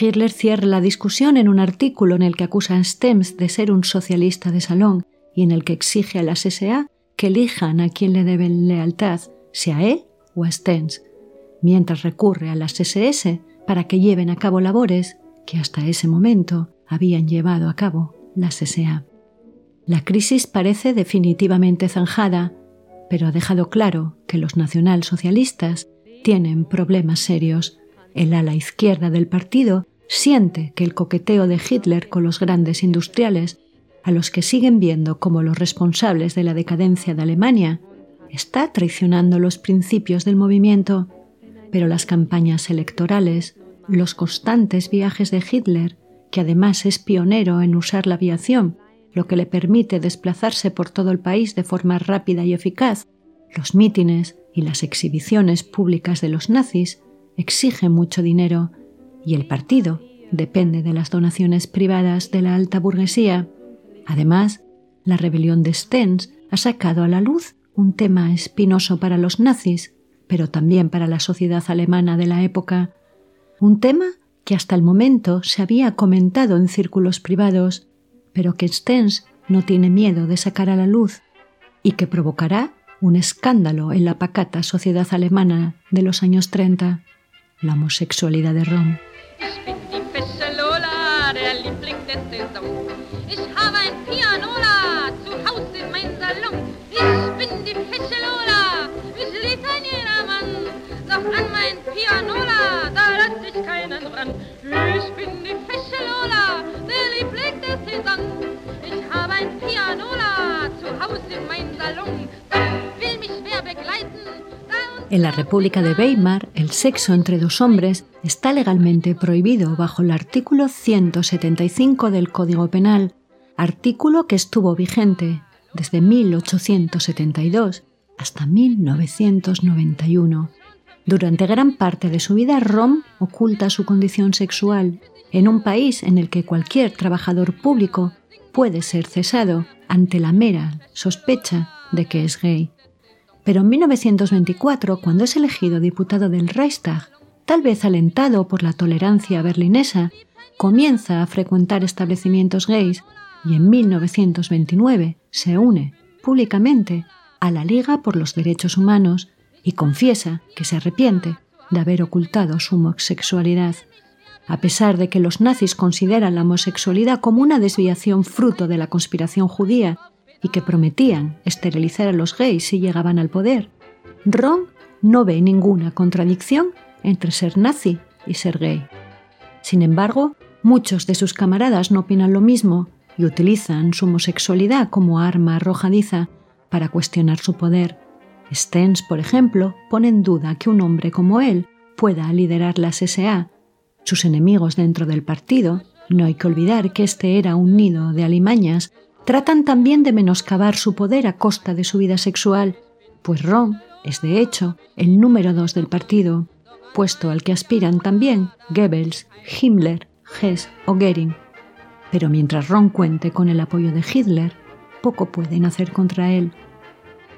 Hitler cierra la discusión en un artículo en el que acusa a Stems de ser un socialista de salón y en el que exige a las SA que elijan a quien le deben lealtad, sea él o a Stems, mientras recurre a las SS para que lleven a cabo labores que hasta ese momento habían llevado a cabo las SA. La crisis parece definitivamente zanjada, pero ha dejado claro que los nacionalsocialistas tienen problemas serios. El ala izquierda del partido siente que el coqueteo de Hitler con los grandes industriales, a los que siguen viendo como los responsables de la decadencia de Alemania, está traicionando los principios del movimiento, pero las campañas electorales, los constantes viajes de Hitler, que además es pionero en usar la aviación, lo que le permite desplazarse por todo el país de forma rápida y eficaz, los mítines y las exhibiciones públicas de los nazis exigen mucho dinero y el partido depende de las donaciones privadas de la alta burguesía. Además, la rebelión de Stens ha sacado a la luz un tema espinoso para los nazis, pero también para la sociedad alemana de la época, un tema que hasta el momento se había comentado en círculos privados, pero que Stens no tiene miedo de sacar a la luz y que provocará un escándalo en la pacata sociedad alemana de los años 30, la homosexualidad de Rom. Ich bin die beste Lola, der Liebling der Saison. Ich habe ein Pianola zu Hause in meinem Salon. Ich bin die fesche Lola, ich liebe ein jedermann. Doch an mein Pianola, da lass ich keinen ran. Ich bin die fesche Lola, der Liebling der Saison. Ich habe ein Pianola zu Hause in meinem Salon. Doch will mich wer begleiten, En la República de Weimar, el sexo entre dos hombres está legalmente prohibido bajo el artículo 175 del Código Penal, artículo que estuvo vigente desde 1872 hasta 1991. Durante gran parte de su vida, Rom oculta su condición sexual en un país en el que cualquier trabajador público puede ser cesado ante la mera sospecha de que es gay. Pero en 1924, cuando es elegido diputado del Reichstag, tal vez alentado por la tolerancia berlinesa, comienza a frecuentar establecimientos gays y en 1929 se une públicamente a la Liga por los Derechos Humanos y confiesa que se arrepiente de haber ocultado su homosexualidad. A pesar de que los nazis consideran la homosexualidad como una desviación fruto de la conspiración judía y que prometían esterilizar a los gays si llegaban al poder, Ron no ve ninguna contradicción entre ser nazi y ser gay. Sin embargo, muchos de sus camaradas no opinan lo mismo y utilizan su homosexualidad como arma arrojadiza para cuestionar su poder. Stens, por ejemplo, pone en duda que un hombre como él pueda liderar las SA. Sus enemigos dentro del partido, no hay que olvidar que este era un nido de alimañas tratan también de menoscabar su poder a costa de su vida sexual, pues Ron es de hecho el número dos del partido, puesto al que aspiran también Goebbels, Himmler, Hess o Goering. Pero mientras Ron cuente con el apoyo de Hitler, poco pueden hacer contra él.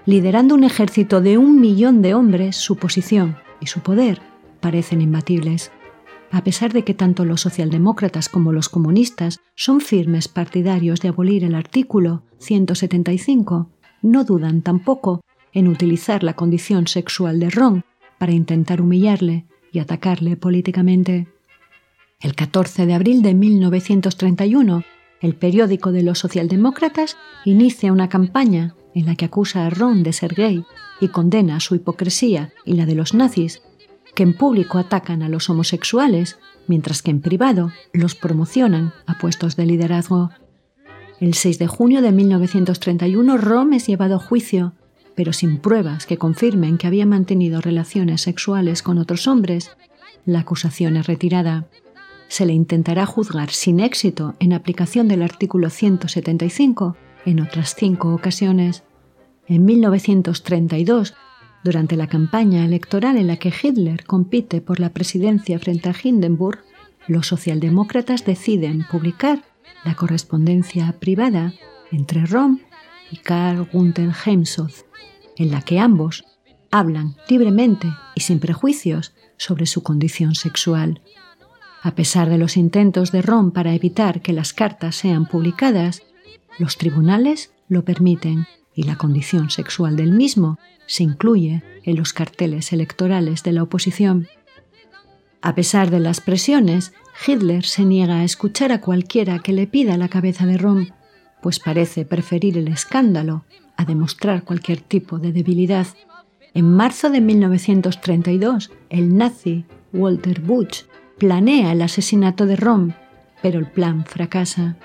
Liderando un ejército de un millón de hombres, su posición y su poder parecen imbatibles a pesar de que tanto los socialdemócratas como los comunistas son firmes partidarios de abolir el artículo 175, no dudan tampoco en utilizar la condición sexual de Ron para intentar humillarle y atacarle políticamente. El 14 de abril de 1931, el periódico de los socialdemócratas inicia una campaña en la que acusa a Ron de ser gay y condena su hipocresía y la de los nazis, que en público atacan a los homosexuales, mientras que en privado los promocionan a puestos de liderazgo. El 6 de junio de 1931 Rom es llevado a juicio, pero sin pruebas que confirmen que había mantenido relaciones sexuales con otros hombres. La acusación es retirada. Se le intentará juzgar sin éxito en aplicación del artículo 175 en otras cinco ocasiones. En 1932, durante la campaña electoral en la que Hitler compite por la presidencia frente a Hindenburg, los socialdemócratas deciden publicar la correspondencia privada entre Rom y Karl Gunther Heimsoth, en la que ambos hablan libremente y sin prejuicios sobre su condición sexual. A pesar de los intentos de Rom para evitar que las cartas sean publicadas, los tribunales lo permiten y la condición sexual del mismo se incluye en los carteles electorales de la oposición. A pesar de las presiones, Hitler se niega a escuchar a cualquiera que le pida la cabeza de Rom, pues parece preferir el escándalo a demostrar cualquier tipo de debilidad. En marzo de 1932, el nazi Walter Butch planea el asesinato de Rom, pero el plan fracasa.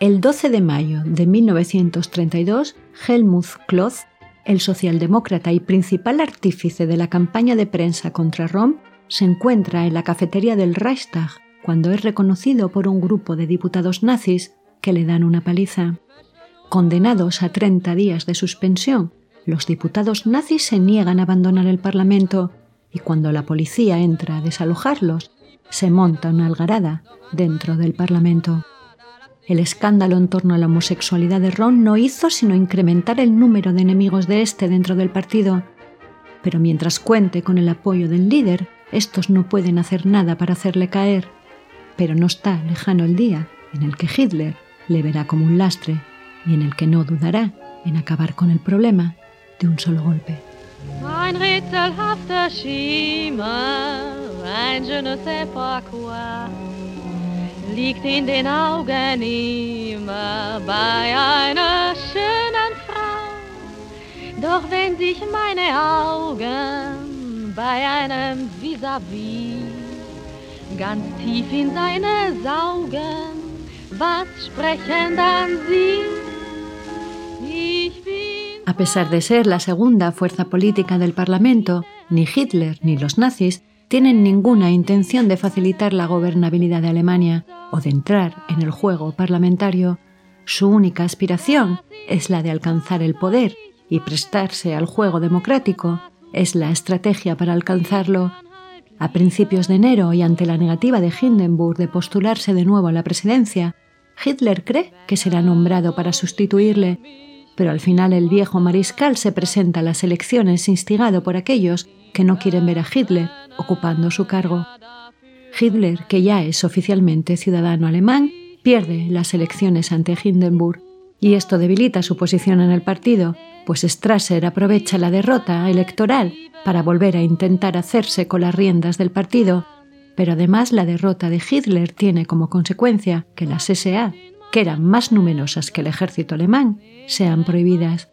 El 12 de mayo de 1932, Helmut Kloth, el socialdemócrata y principal artífice de la campaña de prensa contra Rom, se encuentra en la cafetería del Reichstag cuando es reconocido por un grupo de diputados nazis que le dan una paliza. Condenados a 30 días de suspensión, los diputados nazis se niegan a abandonar el Parlamento y cuando la policía entra a desalojarlos, se monta una algarada dentro del Parlamento. El escándalo en torno a la homosexualidad de Ron no hizo sino incrementar el número de enemigos de este dentro del partido. Pero mientras cuente con el apoyo del líder, estos no pueden hacer nada para hacerle caer. Pero no está lejano el día en el que Hitler le verá como un lastre y en el que no dudará en acabar con el problema de un solo golpe. Liegt in den Augen immer bei einer schönen Frau. Doch wenn sich meine Augen bei einem vis-à-vis ganz tief in seine saugen, was sprechen dann sie? Ich bin A pesar de ser la segunda fuerza política del Parlamento, ni Hitler ni los nazis tienen ninguna intención de facilitar la gobernabilidad de Alemania o de entrar en el juego parlamentario. Su única aspiración es la de alcanzar el poder y prestarse al juego democrático es la estrategia para alcanzarlo. A principios de enero y ante la negativa de Hindenburg de postularse de nuevo a la presidencia, Hitler cree que será nombrado para sustituirle, pero al final el viejo mariscal se presenta a las elecciones instigado por aquellos que no quieren ver a Hitler ocupando su cargo. Hitler, que ya es oficialmente ciudadano alemán, pierde las elecciones ante Hindenburg y esto debilita su posición en el partido, pues Strasser aprovecha la derrota electoral para volver a intentar hacerse con las riendas del partido, pero además la derrota de Hitler tiene como consecuencia que las SA, que eran más numerosas que el ejército alemán, sean prohibidas.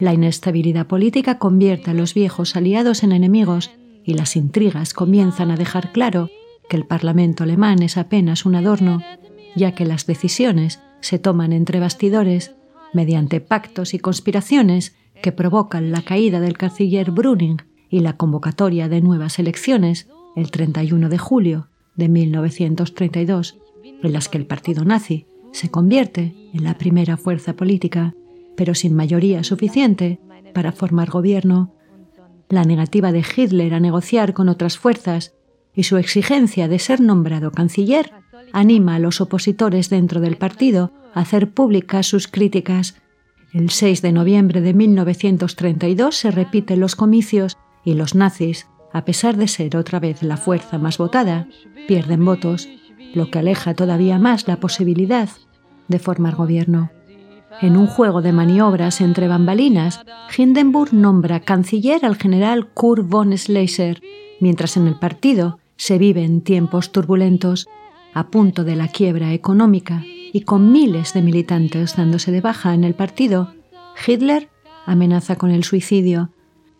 La inestabilidad política convierte a los viejos aliados en enemigos y las intrigas comienzan a dejar claro que el Parlamento alemán es apenas un adorno, ya que las decisiones se toman entre bastidores mediante pactos y conspiraciones que provocan la caída del canciller Brüning y la convocatoria de nuevas elecciones el 31 de julio de 1932, en las que el partido nazi se convierte en la primera fuerza política, pero sin mayoría suficiente para formar gobierno la negativa de Hitler a negociar con otras fuerzas y su exigencia de ser nombrado canciller anima a los opositores dentro del partido a hacer públicas sus críticas. El 6 de noviembre de 1932 se repiten los comicios y los nazis, a pesar de ser otra vez la fuerza más votada, pierden votos, lo que aleja todavía más la posibilidad de formar gobierno. En un juego de maniobras entre bambalinas, Hindenburg nombra canciller al general Kurt von Schleicher, mientras en el partido se viven tiempos turbulentos. a punto de la quiebra económica y con miles de militantes dándose de baja en el partido, Hitler amenaza con el suicidio.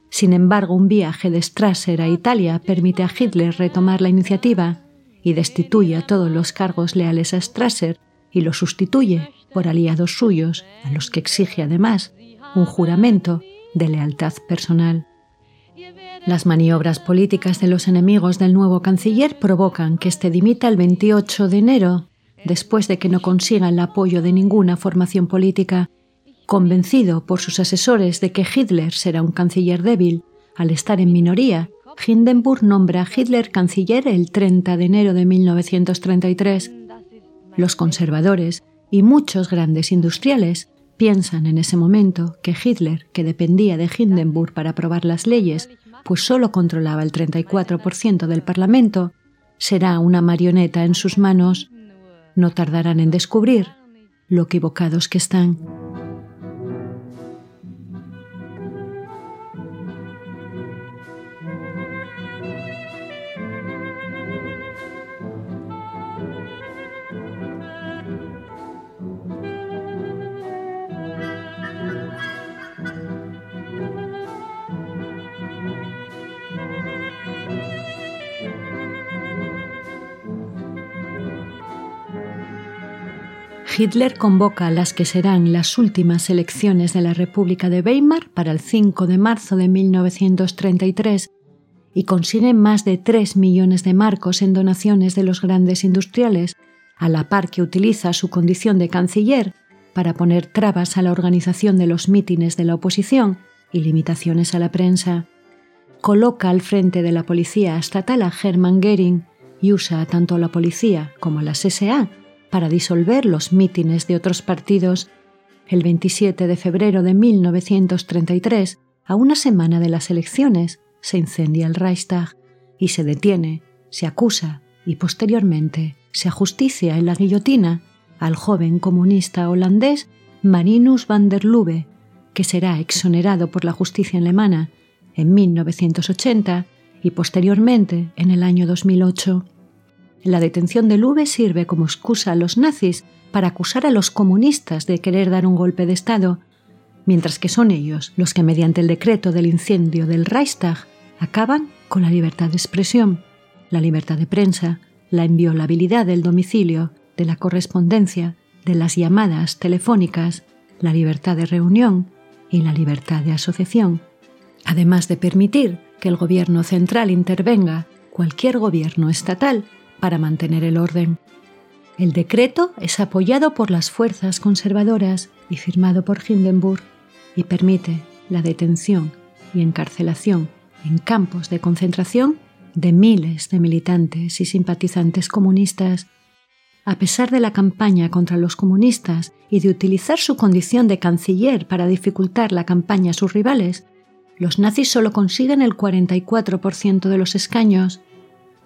Sin embargo, un viaje de Strasser a Italia permite a Hitler retomar la iniciativa y destituye a todos los cargos leales a Strasser y lo sustituye por aliados suyos, a los que exige además un juramento de lealtad personal. Las maniobras políticas de los enemigos del nuevo canciller provocan que este dimita el 28 de enero, después de que no consiga el apoyo de ninguna formación política. Convencido por sus asesores de que Hitler será un canciller débil, al estar en minoría, Hindenburg nombra a Hitler canciller el 30 de enero de 1933. Los conservadores y muchos grandes industriales piensan en ese momento que Hitler, que dependía de Hindenburg para aprobar las leyes, pues solo controlaba el 34% del Parlamento, será una marioneta en sus manos. No tardarán en descubrir lo equivocados que están. Hitler convoca las que serán las últimas elecciones de la República de Weimar para el 5 de marzo de 1933 y consigue más de 3 millones de marcos en donaciones de los grandes industriales, a la par que utiliza su condición de canciller para poner trabas a la organización de los mítines de la oposición y limitaciones a la prensa. Coloca al frente de la policía estatal a Hermann Göring y usa tanto a la policía como a las SA para disolver los mítines de otros partidos, el 27 de febrero de 1933, a una semana de las elecciones, se incendia el Reichstag y se detiene, se acusa y posteriormente se ajusticia en la guillotina al joven comunista holandés Marinus van der Lubbe, que será exonerado por la justicia alemana en 1980 y posteriormente en el año 2008. La detención de Lube sirve como excusa a los nazis para acusar a los comunistas de querer dar un golpe de Estado, mientras que son ellos los que mediante el decreto del incendio del Reichstag acaban con la libertad de expresión, la libertad de prensa, la inviolabilidad del domicilio, de la correspondencia, de las llamadas telefónicas, la libertad de reunión y la libertad de asociación, además de permitir que el gobierno central intervenga, cualquier gobierno estatal, para mantener el orden. El decreto es apoyado por las fuerzas conservadoras y firmado por Hindenburg y permite la detención y encarcelación en campos de concentración de miles de militantes y simpatizantes comunistas. A pesar de la campaña contra los comunistas y de utilizar su condición de canciller para dificultar la campaña a sus rivales, los nazis solo consiguen el 44% de los escaños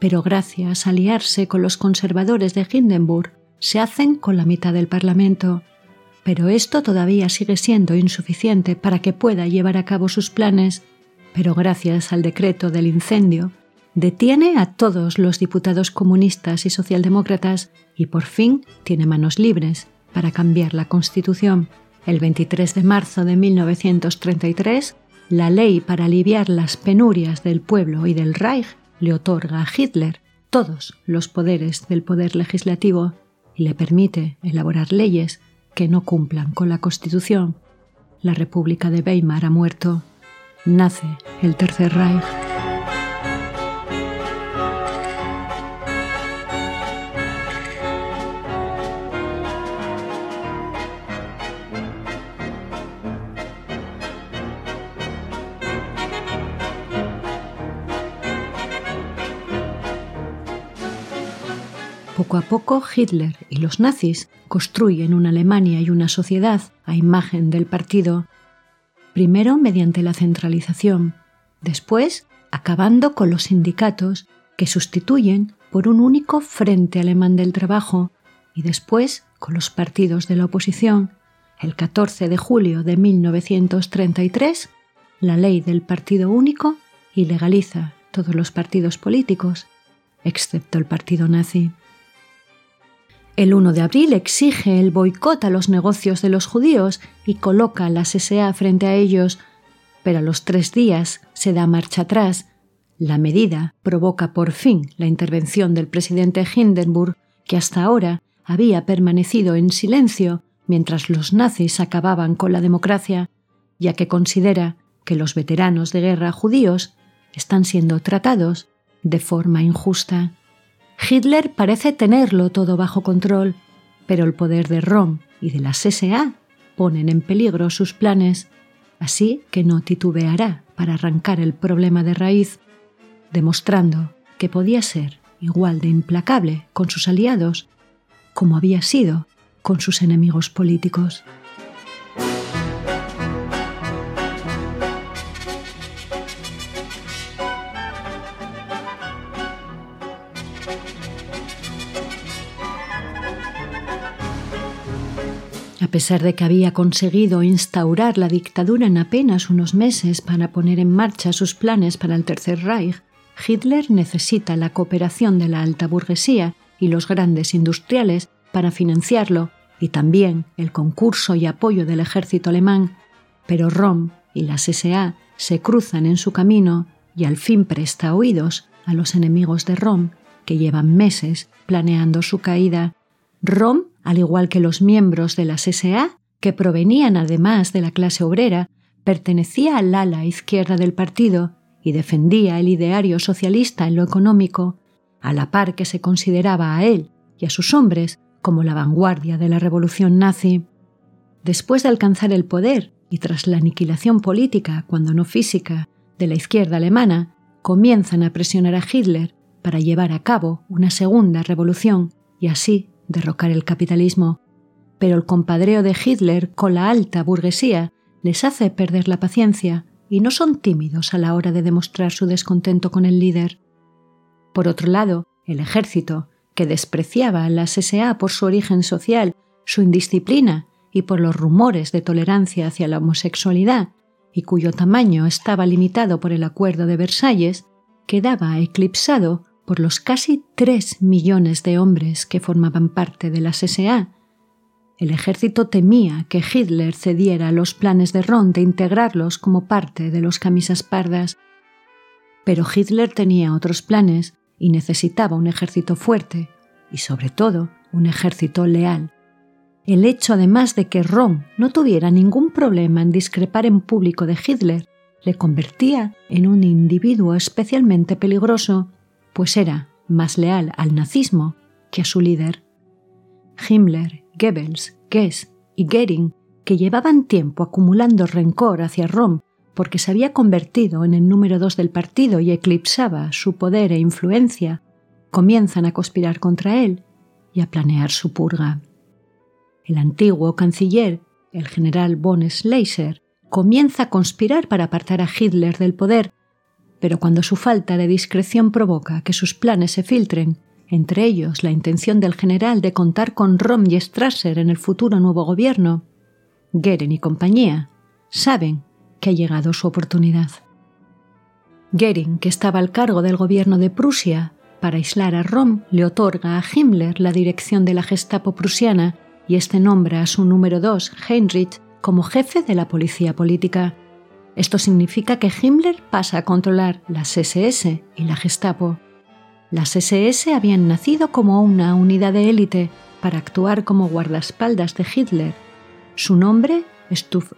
pero gracias a aliarse con los conservadores de Hindenburg, se hacen con la mitad del Parlamento. Pero esto todavía sigue siendo insuficiente para que pueda llevar a cabo sus planes, pero gracias al decreto del incendio, detiene a todos los diputados comunistas y socialdemócratas y por fin tiene manos libres para cambiar la Constitución. El 23 de marzo de 1933, la ley para aliviar las penurias del pueblo y del Reich le otorga a Hitler todos los poderes del poder legislativo y le permite elaborar leyes que no cumplan con la Constitución. La República de Weimar ha muerto. Nace el Tercer Reich. Poco a poco Hitler y los nazis construyen una Alemania y una sociedad a imagen del partido, primero mediante la centralización, después acabando con los sindicatos que sustituyen por un único Frente Alemán del Trabajo y después con los partidos de la oposición. El 14 de julio de 1933, la ley del partido único ilegaliza todos los partidos políticos, excepto el partido nazi. El 1 de abril exige el boicot a los negocios de los judíos y coloca la SA frente a ellos, pero a los tres días se da marcha atrás. La medida provoca por fin la intervención del presidente Hindenburg, que hasta ahora había permanecido en silencio mientras los nazis acababan con la democracia, ya que considera que los veteranos de guerra judíos están siendo tratados de forma injusta. Hitler parece tenerlo todo bajo control, pero el poder de Rom y de las SA ponen en peligro sus planes, así que no titubeará para arrancar el problema de raíz, demostrando que podía ser igual de implacable con sus aliados como había sido con sus enemigos políticos. A pesar de que había conseguido instaurar la dictadura en apenas unos meses para poner en marcha sus planes para el Tercer Reich, Hitler necesita la cooperación de la alta burguesía y los grandes industriales para financiarlo y también el concurso y apoyo del ejército alemán, pero Rom y las SA se cruzan en su camino y al fin presta oídos a los enemigos de Rom, que llevan meses planeando su caída. Rom al igual que los miembros de las SA, que provenían además de la clase obrera, pertenecía al ala izquierda del partido y defendía el ideario socialista en lo económico, a la par que se consideraba a él y a sus hombres como la vanguardia de la revolución nazi. Después de alcanzar el poder y tras la aniquilación política, cuando no física, de la izquierda alemana, comienzan a presionar a Hitler para llevar a cabo una segunda revolución y así derrocar el capitalismo, pero el compadreo de Hitler con la alta burguesía les hace perder la paciencia y no son tímidos a la hora de demostrar su descontento con el líder. Por otro lado, el ejército, que despreciaba a las SA por su origen social, su indisciplina y por los rumores de tolerancia hacia la homosexualidad, y cuyo tamaño estaba limitado por el Acuerdo de Versalles, quedaba eclipsado por los casi tres millones de hombres que formaban parte de las SA. El ejército temía que Hitler cediera a los planes de Ron de integrarlos como parte de los camisas pardas. Pero Hitler tenía otros planes y necesitaba un ejército fuerte y sobre todo un ejército leal. El hecho además de que Ron no tuviera ningún problema en discrepar en público de Hitler le convertía en un individuo especialmente peligroso pues era más leal al nazismo que a su líder. Himmler, Goebbels, Goess y Goering, que llevaban tiempo acumulando rencor hacia Rom porque se había convertido en el número dos del partido y eclipsaba su poder e influencia, comienzan a conspirar contra él y a planear su purga. El antiguo canciller, el general von Schleicher, comienza a conspirar para apartar a Hitler del poder pero cuando su falta de discreción provoca que sus planes se filtren, entre ellos la intención del general de contar con Rom y Strasser en el futuro nuevo gobierno, Geren y compañía saben que ha llegado su oportunidad. Goering, que estaba al cargo del gobierno de Prusia, para aislar a Rom, le otorga a Himmler la dirección de la Gestapo prusiana y este nombra a su número dos, Heinrich, como jefe de la policía política. Esto significa que Himmler pasa a controlar las SS y la Gestapo. Las SS habían nacido como una unidad de élite para actuar como guardaespaldas de Hitler. Su nombre,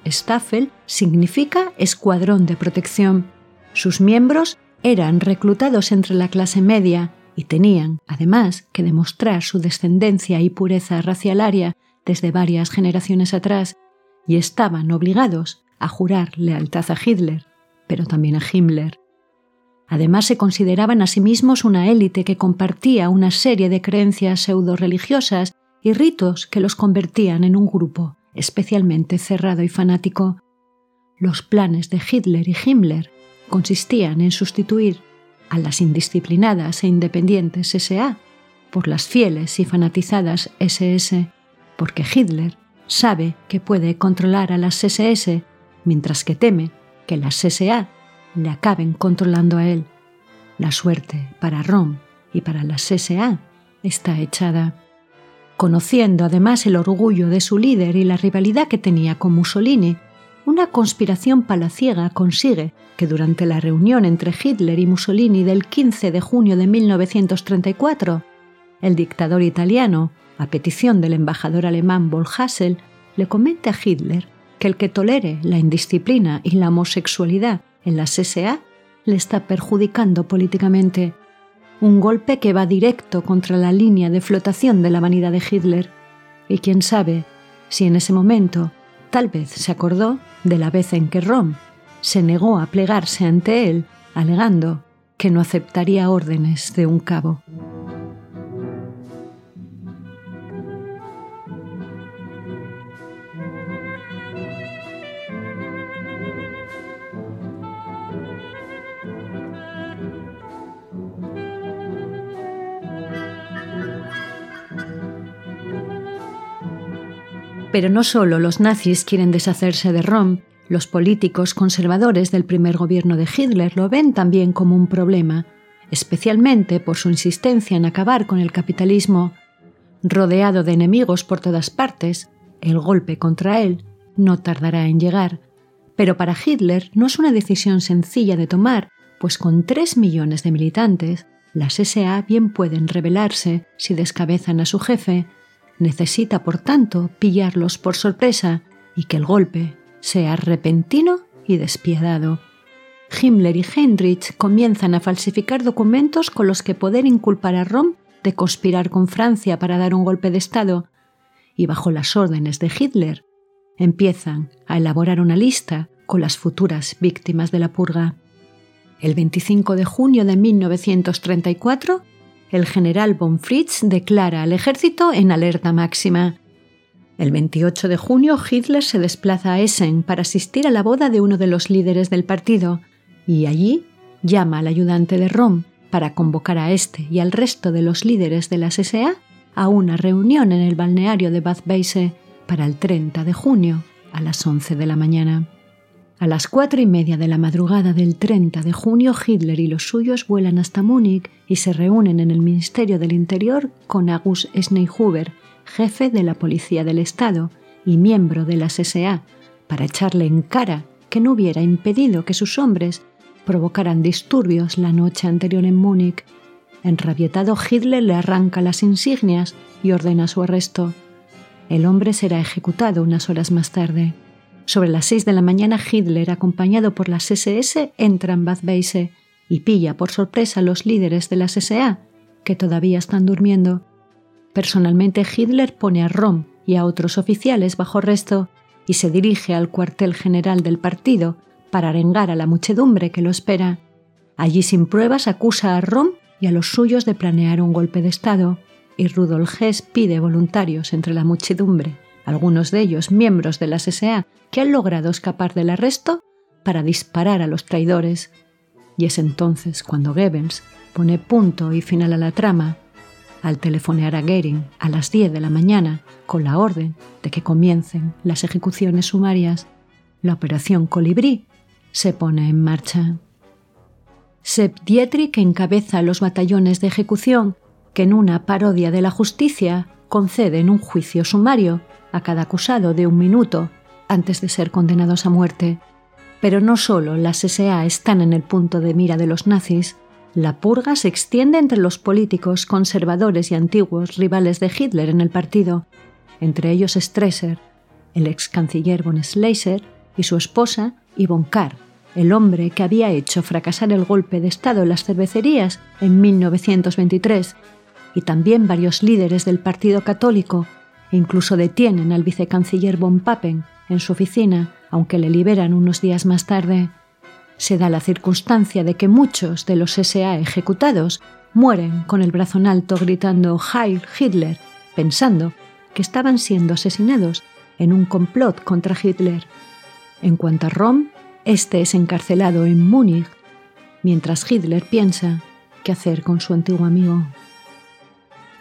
Staffel, significa escuadrón de protección. Sus miembros eran reclutados entre la clase media y tenían, además, que demostrar su descendencia y pureza racialaria desde varias generaciones atrás, y estaban obligados a jurar lealtad a Hitler, pero también a Himmler. Además se consideraban a sí mismos una élite que compartía una serie de creencias pseudo-religiosas y ritos que los convertían en un grupo especialmente cerrado y fanático. Los planes de Hitler y Himmler consistían en sustituir a las indisciplinadas e independientes SA por las fieles y fanatizadas SS, porque Hitler sabe que puede controlar a las SS mientras que teme que las SA le acaben controlando a él. La suerte para Rom y para las SA está echada. conociendo además el orgullo de su líder y la rivalidad que tenía con Mussolini, una conspiración palaciega consigue que durante la reunión entre Hitler y Mussolini del 15 de junio de 1934, el dictador italiano, a petición del embajador alemán Volhassel, le comente a Hitler que el que tolere la indisciplina y la homosexualidad en las SA le está perjudicando políticamente. Un golpe que va directo contra la línea de flotación de la vanidad de Hitler. Y quién sabe si en ese momento tal vez se acordó de la vez en que Rom se negó a plegarse ante él, alegando que no aceptaría órdenes de un cabo. Pero no solo los nazis quieren deshacerse de Rom, los políticos conservadores del primer gobierno de Hitler lo ven también como un problema, especialmente por su insistencia en acabar con el capitalismo. Rodeado de enemigos por todas partes, el golpe contra él no tardará en llegar. Pero para Hitler no es una decisión sencilla de tomar, pues con tres millones de militantes, las SA bien pueden rebelarse si descabezan a su jefe, Necesita, por tanto, pillarlos por sorpresa y que el golpe sea repentino y despiadado. Himmler y Heinrich comienzan a falsificar documentos con los que poder inculpar a Rom de conspirar con Francia para dar un golpe de Estado, y bajo las órdenes de Hitler empiezan a elaborar una lista con las futuras víctimas de la purga. El 25 de junio de 1934 el general von Fritz declara al ejército en alerta máxima. El 28 de junio Hitler se desplaza a Essen para asistir a la boda de uno de los líderes del partido y allí llama al ayudante de Rom para convocar a este y al resto de los líderes de la SA a una reunión en el balneario de Bad Weisse para el 30 de junio a las 11 de la mañana. A las cuatro y media de la madrugada del 30 de junio, Hitler y los suyos vuelan hasta Múnich y se reúnen en el Ministerio del Interior con August Schneehuber, jefe de la Policía del Estado y miembro de la SA, para echarle en cara que no hubiera impedido que sus hombres provocaran disturbios la noche anterior en Múnich. Enrabietado, Hitler le arranca las insignias y ordena su arresto. El hombre será ejecutado unas horas más tarde. Sobre las seis de la mañana, Hitler, acompañado por las SS, entra en Bad Weisse y pilla por sorpresa a los líderes de las SA, que todavía están durmiendo. Personalmente, Hitler pone a Rom y a otros oficiales bajo arresto y se dirige al cuartel general del partido para arengar a la muchedumbre que lo espera. Allí sin pruebas acusa a Rom y a los suyos de planear un golpe de Estado, y Rudolf Hess pide voluntarios entre la muchedumbre algunos de ellos miembros de la SA que han logrado escapar del arresto para disparar a los traidores. Y es entonces cuando Goebbels pone punto y final a la trama al telefonear a Goering a las 10 de la mañana con la orden de que comiencen las ejecuciones sumarias. La operación Colibrí se pone en marcha. Sepp Dietrich encabeza los batallones de ejecución que en una parodia de la justicia conceden un juicio sumario a cada acusado de un minuto antes de ser condenados a muerte. Pero no solo las SA están en el punto de mira de los nazis, la purga se extiende entre los políticos conservadores y antiguos rivales de Hitler en el partido, entre ellos Stresser, el ex canciller von Schleicher y su esposa Yvonne Carr, el hombre que había hecho fracasar el golpe de Estado en las cervecerías en 1923, y también varios líderes del Partido Católico, Incluso detienen al vicecanciller von Papen en su oficina, aunque le liberan unos días más tarde. Se da la circunstancia de que muchos de los SA ejecutados mueren con el brazo en alto gritando Heil Hitler, pensando que estaban siendo asesinados en un complot contra Hitler. En cuanto a Rom, este es encarcelado en Múnich, mientras Hitler piensa qué hacer con su antiguo amigo.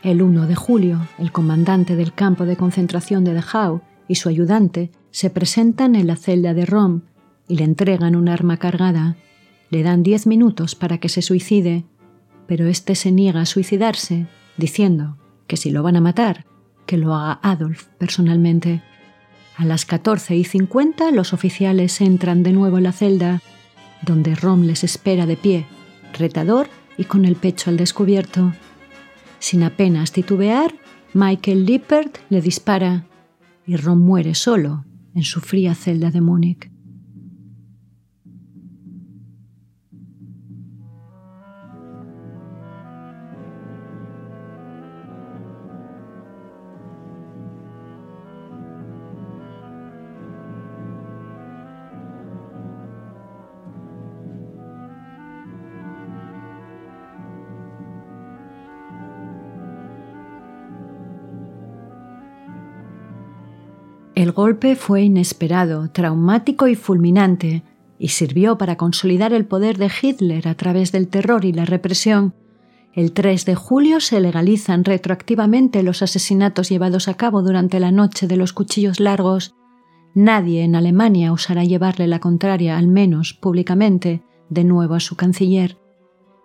El 1 de julio, el comandante del campo de concentración de Dachau y su ayudante se presentan en la celda de Rom y le entregan un arma cargada. Le dan diez minutos para que se suicide, pero este se niega a suicidarse, diciendo que si lo van a matar, que lo haga Adolf personalmente. A las 14 y 50 los oficiales entran de nuevo en la celda, donde Rom les espera de pie, retador y con el pecho al descubierto. Sin apenas titubear, Michael Lippert le dispara y Rom muere solo en su fría celda de Múnich. El golpe fue inesperado, traumático y fulminante, y sirvió para consolidar el poder de Hitler a través del terror y la represión. El 3 de julio se legalizan retroactivamente los asesinatos llevados a cabo durante la noche de los cuchillos largos. Nadie en Alemania osará llevarle la contraria, al menos públicamente, de nuevo a su canciller.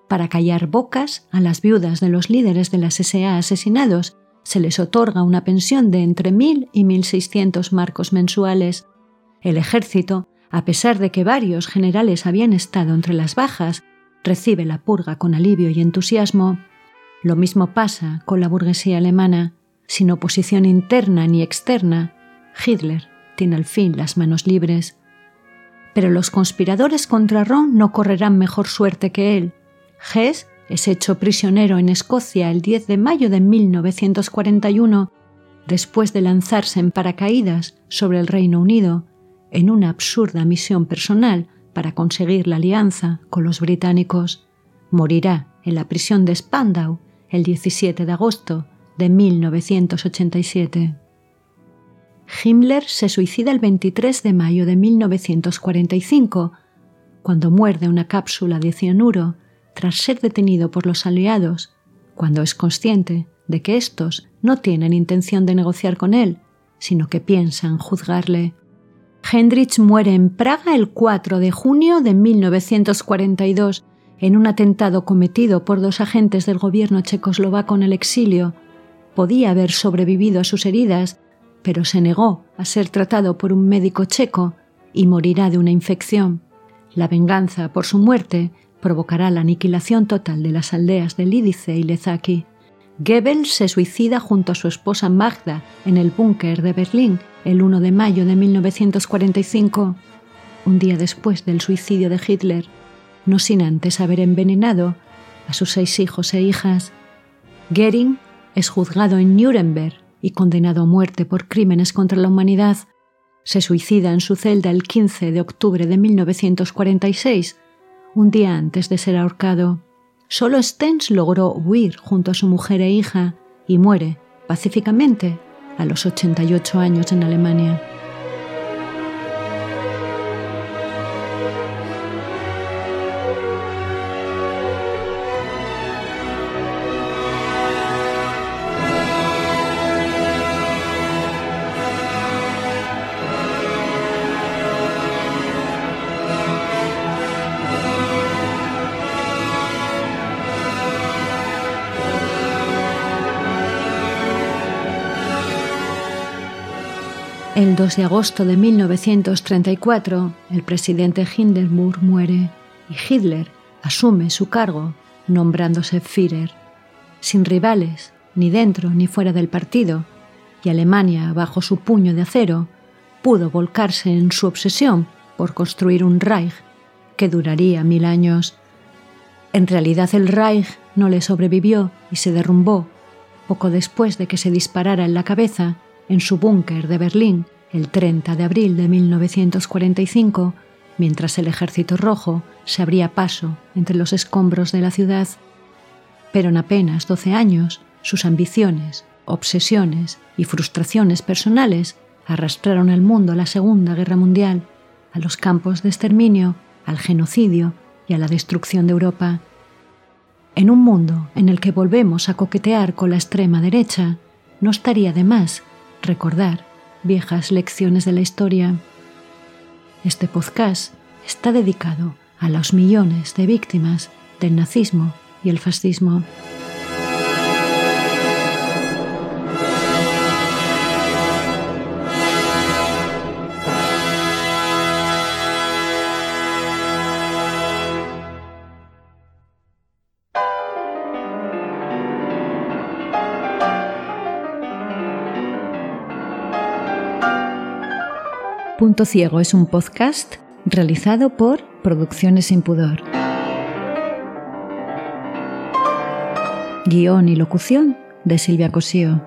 Para callar bocas a las viudas de los líderes de las SA asesinados se les otorga una pensión de entre 1.000 y 1.600 marcos mensuales. El ejército, a pesar de que varios generales habían estado entre las bajas, recibe la purga con alivio y entusiasmo. Lo mismo pasa con la burguesía alemana. Sin oposición interna ni externa, Hitler tiene al fin las manos libres. Pero los conspiradores contra Ron no correrán mejor suerte que él. Hess es hecho prisionero en Escocia el 10 de mayo de 1941, después de lanzarse en paracaídas sobre el Reino Unido en una absurda misión personal para conseguir la alianza con los británicos. Morirá en la prisión de Spandau el 17 de agosto de 1987. Himmler se suicida el 23 de mayo de 1945, cuando muerde una cápsula de cianuro tras ser detenido por los aliados, cuando es consciente de que éstos no tienen intención de negociar con él, sino que piensan juzgarle. Hendrich muere en Praga el 4 de junio de 1942 en un atentado cometido por dos agentes del gobierno checoslovaco en el exilio. Podía haber sobrevivido a sus heridas, pero se negó a ser tratado por un médico checo y morirá de una infección. La venganza por su muerte provocará la aniquilación total de las aldeas de Lídice y Lezaki. Goebbels se suicida junto a su esposa Magda en el búnker de Berlín el 1 de mayo de 1945, un día después del suicidio de Hitler, no sin antes haber envenenado a sus seis hijos e hijas. Goering es juzgado en Nuremberg y condenado a muerte por crímenes contra la humanidad. Se suicida en su celda el 15 de octubre de 1946 un día antes de ser ahorcado. Solo Stens logró huir junto a su mujer e hija y muere pacíficamente a los 88 años en Alemania. El 2 de agosto de 1934, el presidente Hindenburg muere y Hitler asume su cargo nombrándose Führer, sin rivales, ni dentro ni fuera del partido, y Alemania, bajo su puño de acero, pudo volcarse en su obsesión por construir un Reich que duraría mil años. En realidad el Reich no le sobrevivió y se derrumbó poco después de que se disparara en la cabeza en su búnker de Berlín el 30 de abril de 1945, mientras el ejército rojo se abría paso entre los escombros de la ciudad. Pero en apenas 12 años, sus ambiciones, obsesiones y frustraciones personales arrastraron al mundo a la Segunda Guerra Mundial, a los campos de exterminio, al genocidio y a la destrucción de Europa. En un mundo en el que volvemos a coquetear con la extrema derecha, no estaría de más recordar viejas lecciones de la historia. Este podcast está dedicado a los millones de víctimas del nazismo y el fascismo. Punto Ciego es un podcast realizado por Producciones Sin Pudor. Guión y locución de Silvia Cosío.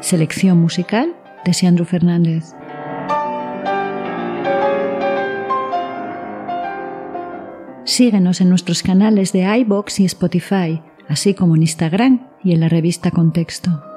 Selección musical de Siandro Fernández. Síguenos en nuestros canales de iBox y Spotify, así como en Instagram y en la revista Contexto.